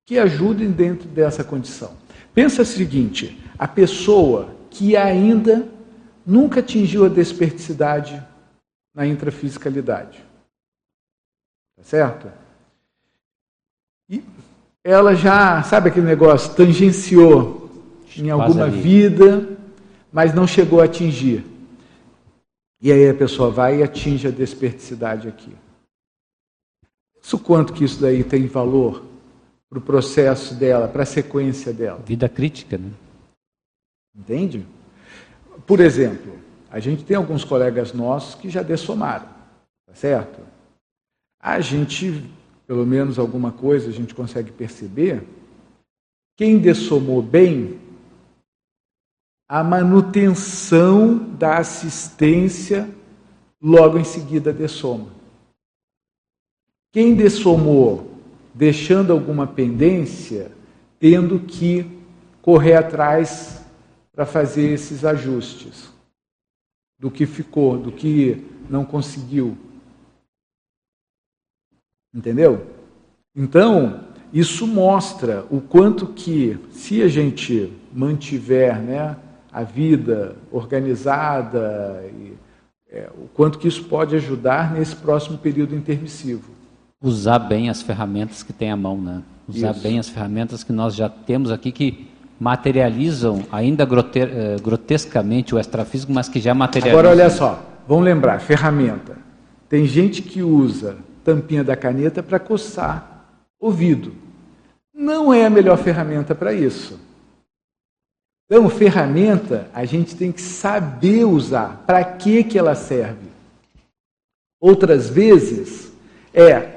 que ajudem dentro dessa condição. Pensa o seguinte, a pessoa que ainda nunca atingiu a desperticidade na intrafisicalidade. Tá certo? E ela já, sabe aquele negócio, tangenciou em alguma vida, mas não chegou a atingir. E aí a pessoa vai e atinge a desperticidade aqui. Isso quanto que isso daí tem valor para o processo dela, para a sequência dela? Vida crítica, né? Entende? Por exemplo, a gente tem alguns colegas nossos que já dessomaram, tá certo? A gente, pelo menos alguma coisa, a gente consegue perceber. Quem dessomou bem a manutenção da assistência logo em seguida dessoma. Quem dessomou deixando alguma pendência, tendo que correr atrás para fazer esses ajustes do que ficou, do que não conseguiu. Entendeu? Então, isso mostra o quanto que, se a gente mantiver né, a vida organizada, e, é, o quanto que isso pode ajudar nesse próximo período intermissivo. Usar bem as ferramentas que tem à mão, né? Usar isso. bem as ferramentas que nós já temos aqui que materializam ainda grote eh, grotescamente o extrafísico, mas que já materializam. Agora olha só, vamos lembrar, ferramenta. Tem gente que usa tampinha da caneta para coçar ouvido. Não é a melhor ferramenta para isso. Então, ferramenta a gente tem que saber usar. Para que, que ela serve? Outras vezes é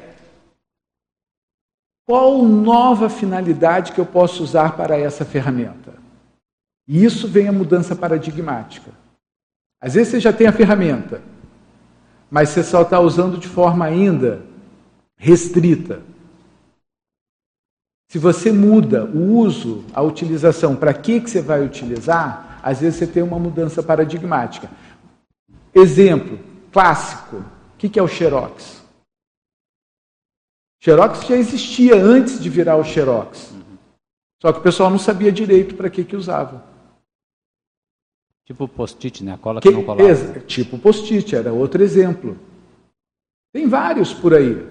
qual nova finalidade que eu posso usar para essa ferramenta? E isso vem a mudança paradigmática. Às vezes você já tem a ferramenta, mas você só está usando de forma ainda restrita. Se você muda o uso, a utilização, para que, que você vai utilizar, às vezes você tem uma mudança paradigmática. Exemplo clássico: o que, que é o Xerox? Xerox já existia antes de virar o Xerox. Só que o pessoal não sabia direito para que, que usava. Tipo post-it, né? A cola que, que não colava. Tipo post-it, era outro exemplo. Tem vários por aí.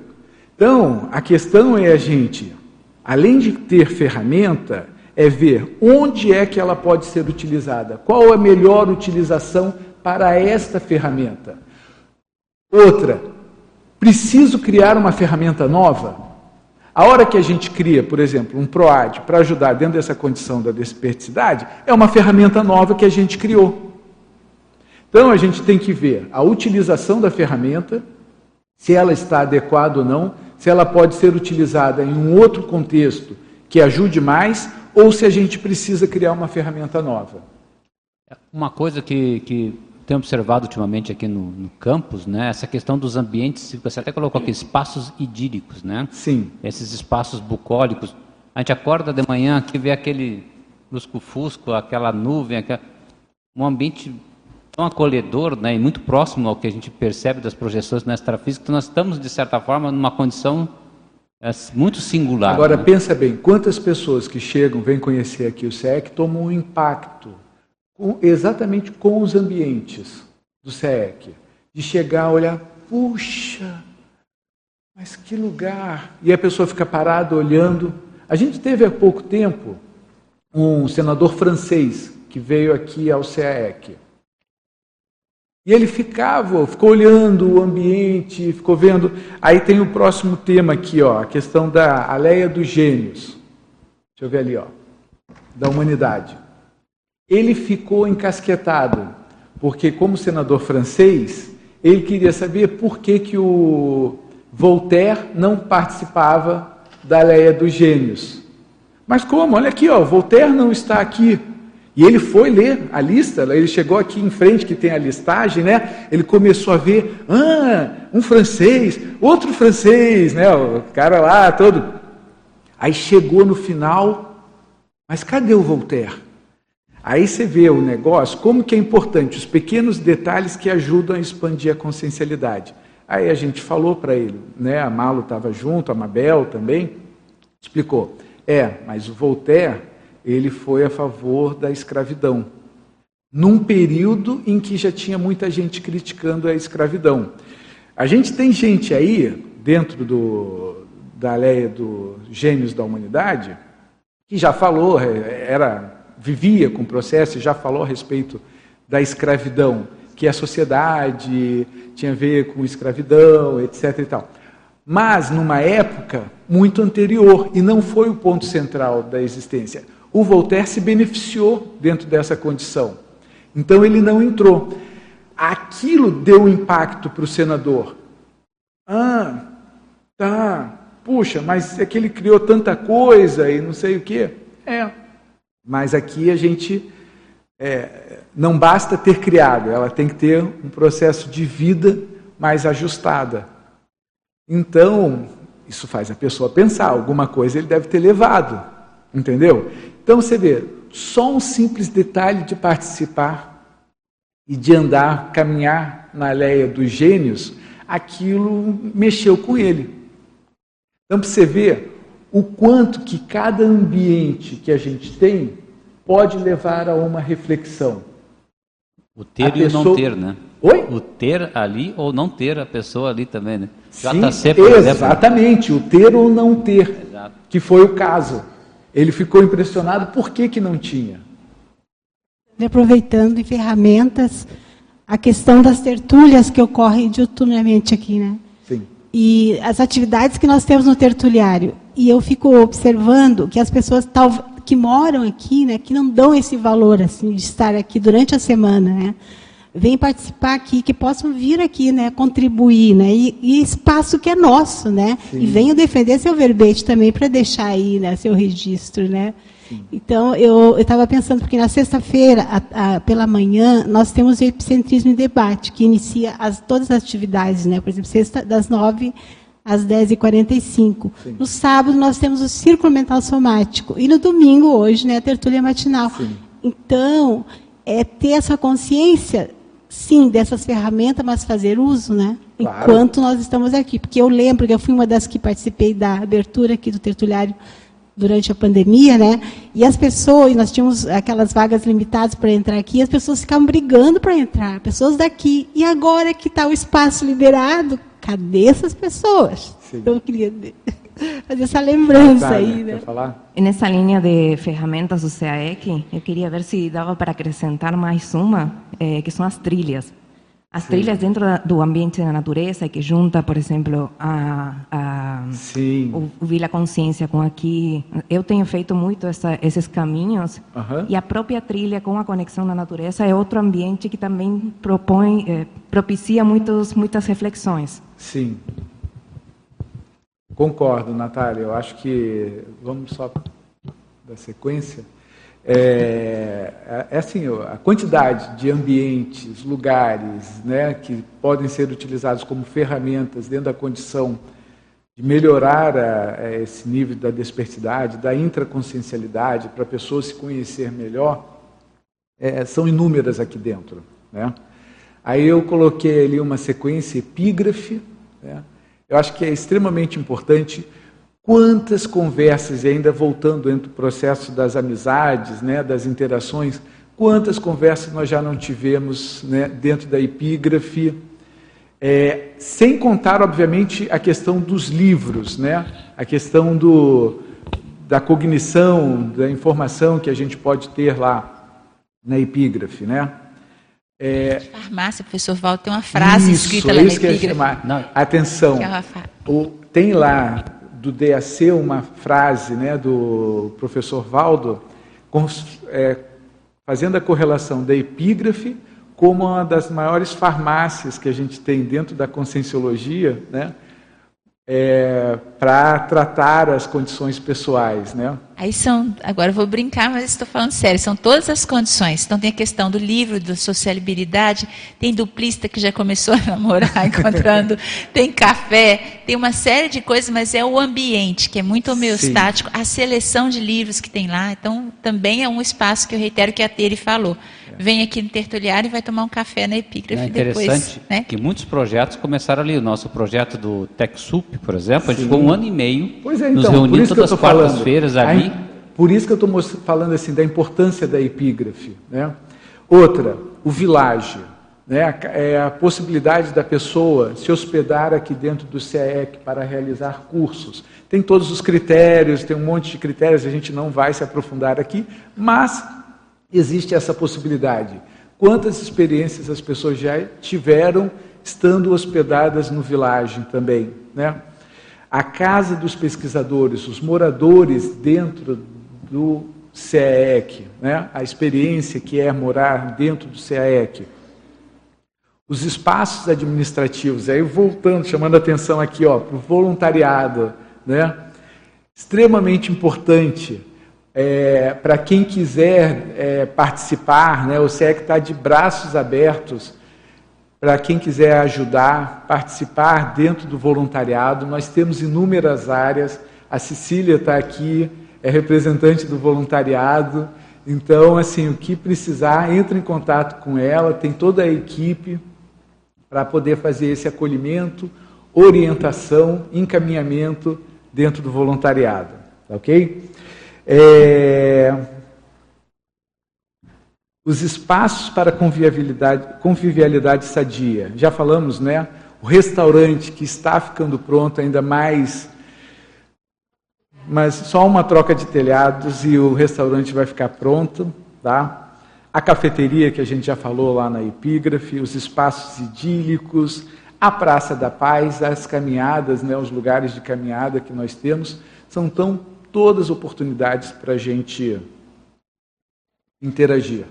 Então, a questão é a gente, além de ter ferramenta, é ver onde é que ela pode ser utilizada. Qual a melhor utilização para esta ferramenta? Outra, preciso criar uma ferramenta nova? A hora que a gente cria, por exemplo, um PROAD para ajudar dentro dessa condição da desperticidade, é uma ferramenta nova que a gente criou. Então a gente tem que ver a utilização da ferramenta, se ela está adequada ou não, se ela pode ser utilizada em um outro contexto que ajude mais, ou se a gente precisa criar uma ferramenta nova. Uma coisa que, que tenho observado ultimamente aqui no, no, campus, né, essa questão dos ambientes, você até colocou aqui, espaços idílicos, né? Sim. Esses espaços bucólicos. A gente acorda de manhã aqui, vê aquele lusco-fusco, aquela nuvem, aquela... um ambiente tão acolhedor né, e muito próximo ao que a gente percebe das projeções no extrafísico, que nós estamos, de certa forma, numa condição é, muito singular. Agora, né? pensa bem, quantas pessoas que chegam, vêm conhecer aqui o SEC, tomam um impacto com, exatamente com os ambientes do SEC. De chegar, olhar, puxa, mas que lugar! E a pessoa fica parada olhando. A gente teve há pouco tempo um senador francês que veio aqui ao CAEC. E ele ficava, ficou olhando o ambiente, ficou vendo. Aí tem o próximo tema aqui, ó, a questão da aleia dos gênios. Deixa eu ver ali, ó, da humanidade. Ele ficou encasquetado, porque como senador francês, ele queria saber por que, que o Voltaire não participava da Leia dos Gênios. Mas como? Olha aqui, ó, Voltaire não está aqui. E ele foi ler a lista, ele chegou aqui em frente, que tem a listagem, né? Ele começou a ver, ah, um francês, outro francês, né? O cara lá todo. Aí chegou no final, mas cadê o Voltaire? Aí você vê o negócio, como que é importante, os pequenos detalhes que ajudam a expandir a consciencialidade. Aí a gente falou para ele, né? A Malo estava junto, a Mabel também, explicou. É, mas o Voltaire, ele foi a favor da escravidão. Num período em que já tinha muita gente criticando a escravidão. A gente tem gente aí, dentro do, da lei dos gênios da humanidade, que já falou, é, era vivia com o processo e já falou a respeito da escravidão, que a sociedade tinha a ver com escravidão, etc. E tal. Mas numa época muito anterior, e não foi o ponto central da existência. O Voltaire se beneficiou dentro dessa condição. Então ele não entrou. Aquilo deu impacto para o senador. Ah, tá. Puxa, mas é que ele criou tanta coisa e não sei o quê. É, mas aqui a gente é, não basta ter criado, ela tem que ter um processo de vida mais ajustada. Então, isso faz a pessoa pensar, alguma coisa ele deve ter levado, entendeu? Então você vê, só um simples detalhe de participar e de andar, caminhar na leia dos gênios, aquilo mexeu com ele. Então, você ver, o quanto que cada ambiente que a gente tem pode levar a uma reflexão. O ter a e pessoa... o não ter, né? Oi? O ter ali ou não ter a pessoa ali também, né? Sim, JC, por exatamente, exemplo. o ter ou não ter, Exato. que foi o caso. Ele ficou impressionado, por que, que não tinha? Aproveitando em ferramentas, a questão das tertúlias que ocorrem diuturnamente aqui, né? Sim. e as atividades que nós temos no tertuliário. E eu fico observando que as pessoas tal, que moram aqui, né, que não dão esse valor assim de estar aqui durante a semana, né, vêm participar aqui, que possam vir aqui, né, contribuir, né, e, e espaço que é nosso, né, Sim. e venham defender seu verbete também para deixar aí, né, seu registro, né. Então, eu estava pensando, porque na sexta-feira, pela manhã, nós temos o Epicentrismo em Debate, que inicia as, todas as atividades, né? por exemplo, sexta, das nove às 10h45. No sábado, nós temos o Círculo Mental Somático. E no domingo, hoje, né, a tertúlia matinal. Sim. Então, é ter essa consciência, sim, dessas ferramentas, mas fazer uso, né? Claro. Enquanto nós estamos aqui. Porque eu lembro que eu fui uma das que participei da abertura aqui do tertuliário durante a pandemia, né? E as pessoas, nós tínhamos aquelas vagas limitadas para entrar aqui, as pessoas ficavam brigando para entrar, pessoas daqui. E agora que está o espaço liberado, cadê essas pessoas? Sim. Então, eu queria fazer essa lembrança aí, né? Falar? Nessa linha de ferramentas do CAEC, eu queria ver se dava para acrescentar mais uma, é, que são as trilhas. As Sim. trilhas dentro do ambiente da natureza, que junta, por exemplo, a, a o, o, Vila Consciência com aqui. Eu tenho feito muito essa, esses caminhos. Uhum. E a própria trilha com a conexão na natureza é outro ambiente que também propõe, eh, propicia muitos, muitas reflexões. Sim. Concordo, Natália. Eu acho que. Vamos só da sequência. É, é, é, assim, a quantidade de ambientes, lugares, né, que podem ser utilizados como ferramentas dentro da condição de melhorar a, a esse nível da despertidade, da intraconsciencialidade, para a pessoa se conhecer melhor, é, são inúmeras aqui dentro. Né? Aí eu coloquei ali uma sequência epígrafe. Né? Eu acho que é extremamente importante Quantas conversas, e ainda voltando entre o processo das amizades, né, das interações, quantas conversas nós já não tivemos né, dentro da epígrafe, é, sem contar, obviamente, a questão dos livros, né, a questão do, da cognição, da informação que a gente pode ter lá na epígrafe. Né? É, farmácia, professor Val, tem uma frase isso, escrita lá na epígrafe. Não, atenção, o, tem lá do DAC uma frase né, do professor Valdo, com, é, fazendo a correlação da epígrafe como uma das maiores farmácias que a gente tem dentro da conscienciologia, né, é, para tratar as condições pessoais, né? Aí são, agora eu vou brincar, mas estou falando sério, são todas as condições. Então tem a questão do livro, da sociabilidade, tem duplista que já começou a namorar encontrando, tem café, tem uma série de coisas, mas é o ambiente que é muito homeostático, Sim. a seleção de livros que tem lá, então também é um espaço que eu reitero que a Tere falou vem aqui no tertuliário e vai tomar um café na epígrafe é interessante depois. Né? que muitos projetos começaram ali. O nosso projeto do TechSoup, por exemplo, Sim. a gente ficou um ano e meio pois é, então, nos reunindo todas as quartas-feiras ali. Por isso que eu estou falando assim da importância da epígrafe. Né? Outra, o vilage. Né? É a possibilidade da pessoa se hospedar aqui dentro do CEEC para realizar cursos. Tem todos os critérios, tem um monte de critérios, a gente não vai se aprofundar aqui, mas existe essa possibilidade. Quantas experiências as pessoas já tiveram estando hospedadas no vilagem também, né? A casa dos pesquisadores, os moradores dentro do CEEC, né? A experiência que é morar dentro do CEEC. Os espaços administrativos, aí voltando, chamando a atenção aqui, para o voluntariado, né? Extremamente importante é, para quem quiser é, participar, né, o SEC está de braços abertos para quem quiser ajudar, participar dentro do voluntariado. Nós temos inúmeras áreas. A Cecília está aqui, é representante do voluntariado. Então, assim, o que precisar, entre em contato com ela. Tem toda a equipe para poder fazer esse acolhimento, orientação, encaminhamento dentro do voluntariado. Ok? É, os espaços para convivialidade, convivialidade sadia. Já falamos, né? O restaurante que está ficando pronto, ainda mais. Mas só uma troca de telhados e o restaurante vai ficar pronto, tá? A cafeteria que a gente já falou lá na epígrafe, os espaços idílicos, A Praça da Paz, as caminhadas, né, os lugares de caminhada que nós temos, são tão todas oportunidades para a gente interagir.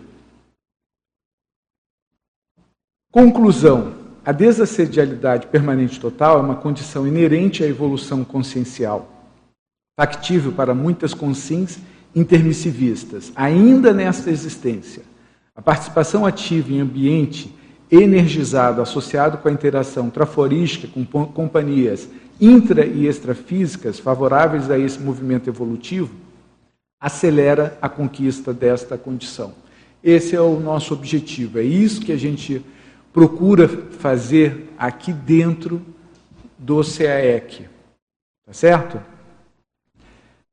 Conclusão: a desassedialidade permanente total é uma condição inerente à evolução consciencial, factível para muitas consciências intermissivistas, ainda nesta existência. A participação ativa em ambiente energizado, associado com a interação traforística com companhias intra e extrafísicas favoráveis a esse movimento evolutivo, acelera a conquista desta condição. Esse é o nosso objetivo, é isso que a gente procura fazer aqui dentro do CAEC. Tá certo?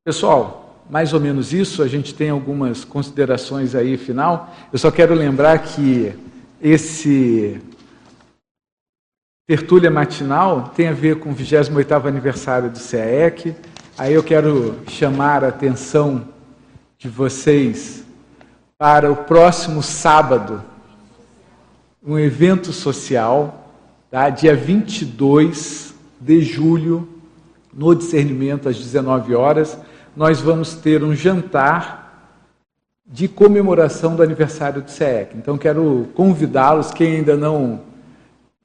Pessoal, mais ou menos isso, a gente tem algumas considerações aí final. Eu só quero lembrar que esse tertúlia matinal tem a ver com o 28º aniversário do CAEC. Aí eu quero chamar a atenção de vocês para o próximo sábado, um evento social, tá? dia 22 de julho, no discernimento, às 19 horas, nós vamos ter um jantar de comemoração do aniversário do CEEC. Então, quero convidá-los, quem ainda não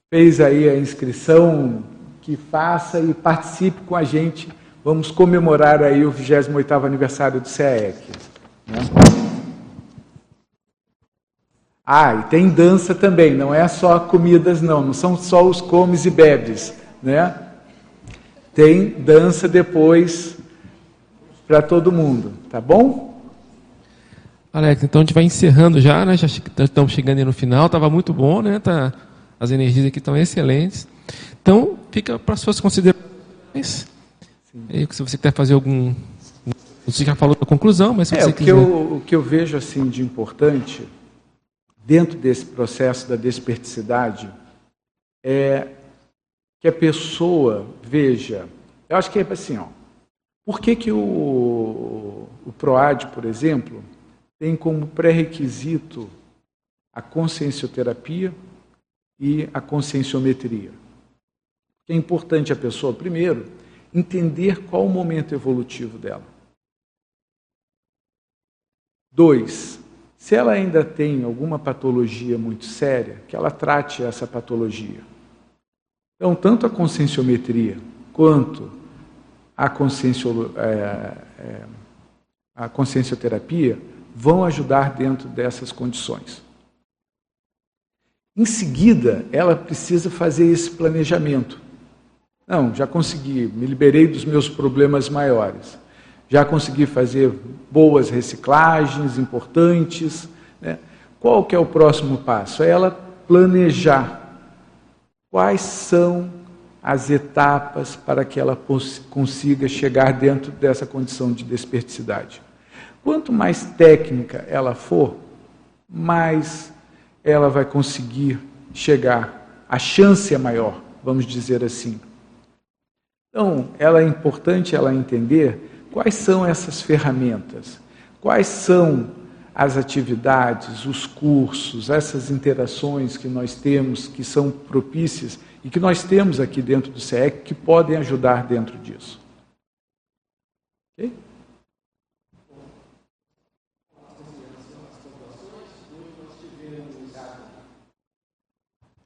fez aí a inscrição, que faça e participe com a gente. Vamos comemorar aí o 28º aniversário do CEEC. Né? Ah, e tem dança também, não é só comidas não, não são só os comes e bebes, né? Tem dança depois para todo mundo, tá bom? Alex, então a gente vai encerrando já, né? Já estamos chegando no final, estava muito bom, né? Tá, as energias aqui estão excelentes. Então, fica para as suas considerações. E, se você quer fazer algum. Você já falou da conclusão, mas se é, você o quiser. Que eu, o que eu vejo assim de importante dentro desse processo da desperticidade é que a pessoa veja. Eu acho que é assim, ó. Por que, que o, o PROAD, por exemplo, tem como pré-requisito a consciencioterapia e a conscienciometria? É importante a pessoa, primeiro, entender qual o momento evolutivo dela. Dois, se ela ainda tem alguma patologia muito séria, que ela trate essa patologia. Então, tanto a conscienciometria quanto a, consciencio, é, é, a consciencioterapia vão ajudar dentro dessas condições. Em seguida, ela precisa fazer esse planejamento. Não, já consegui, me liberei dos meus problemas maiores já consegui fazer boas reciclagens importantes. Né? Qual que é o próximo passo? É ela planejar quais são as etapas para que ela consiga chegar dentro dessa condição de desperticidade. Quanto mais técnica ela for, mais ela vai conseguir chegar. A chance é maior, vamos dizer assim. Então, ela é importante ela entender Quais são essas ferramentas? Quais são as atividades, os cursos, essas interações que nós temos que são propícias e que nós temos aqui dentro do CEEC que podem ajudar dentro disso? Okay?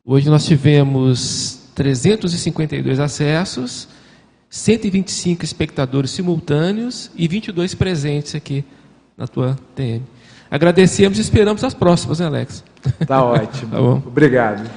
Hoje nós tivemos 352 acessos 125 espectadores simultâneos e 22 presentes aqui na tua TM. Agradecemos e esperamos as próximas, né, Alex? Tá ótimo. tá bom. Obrigado.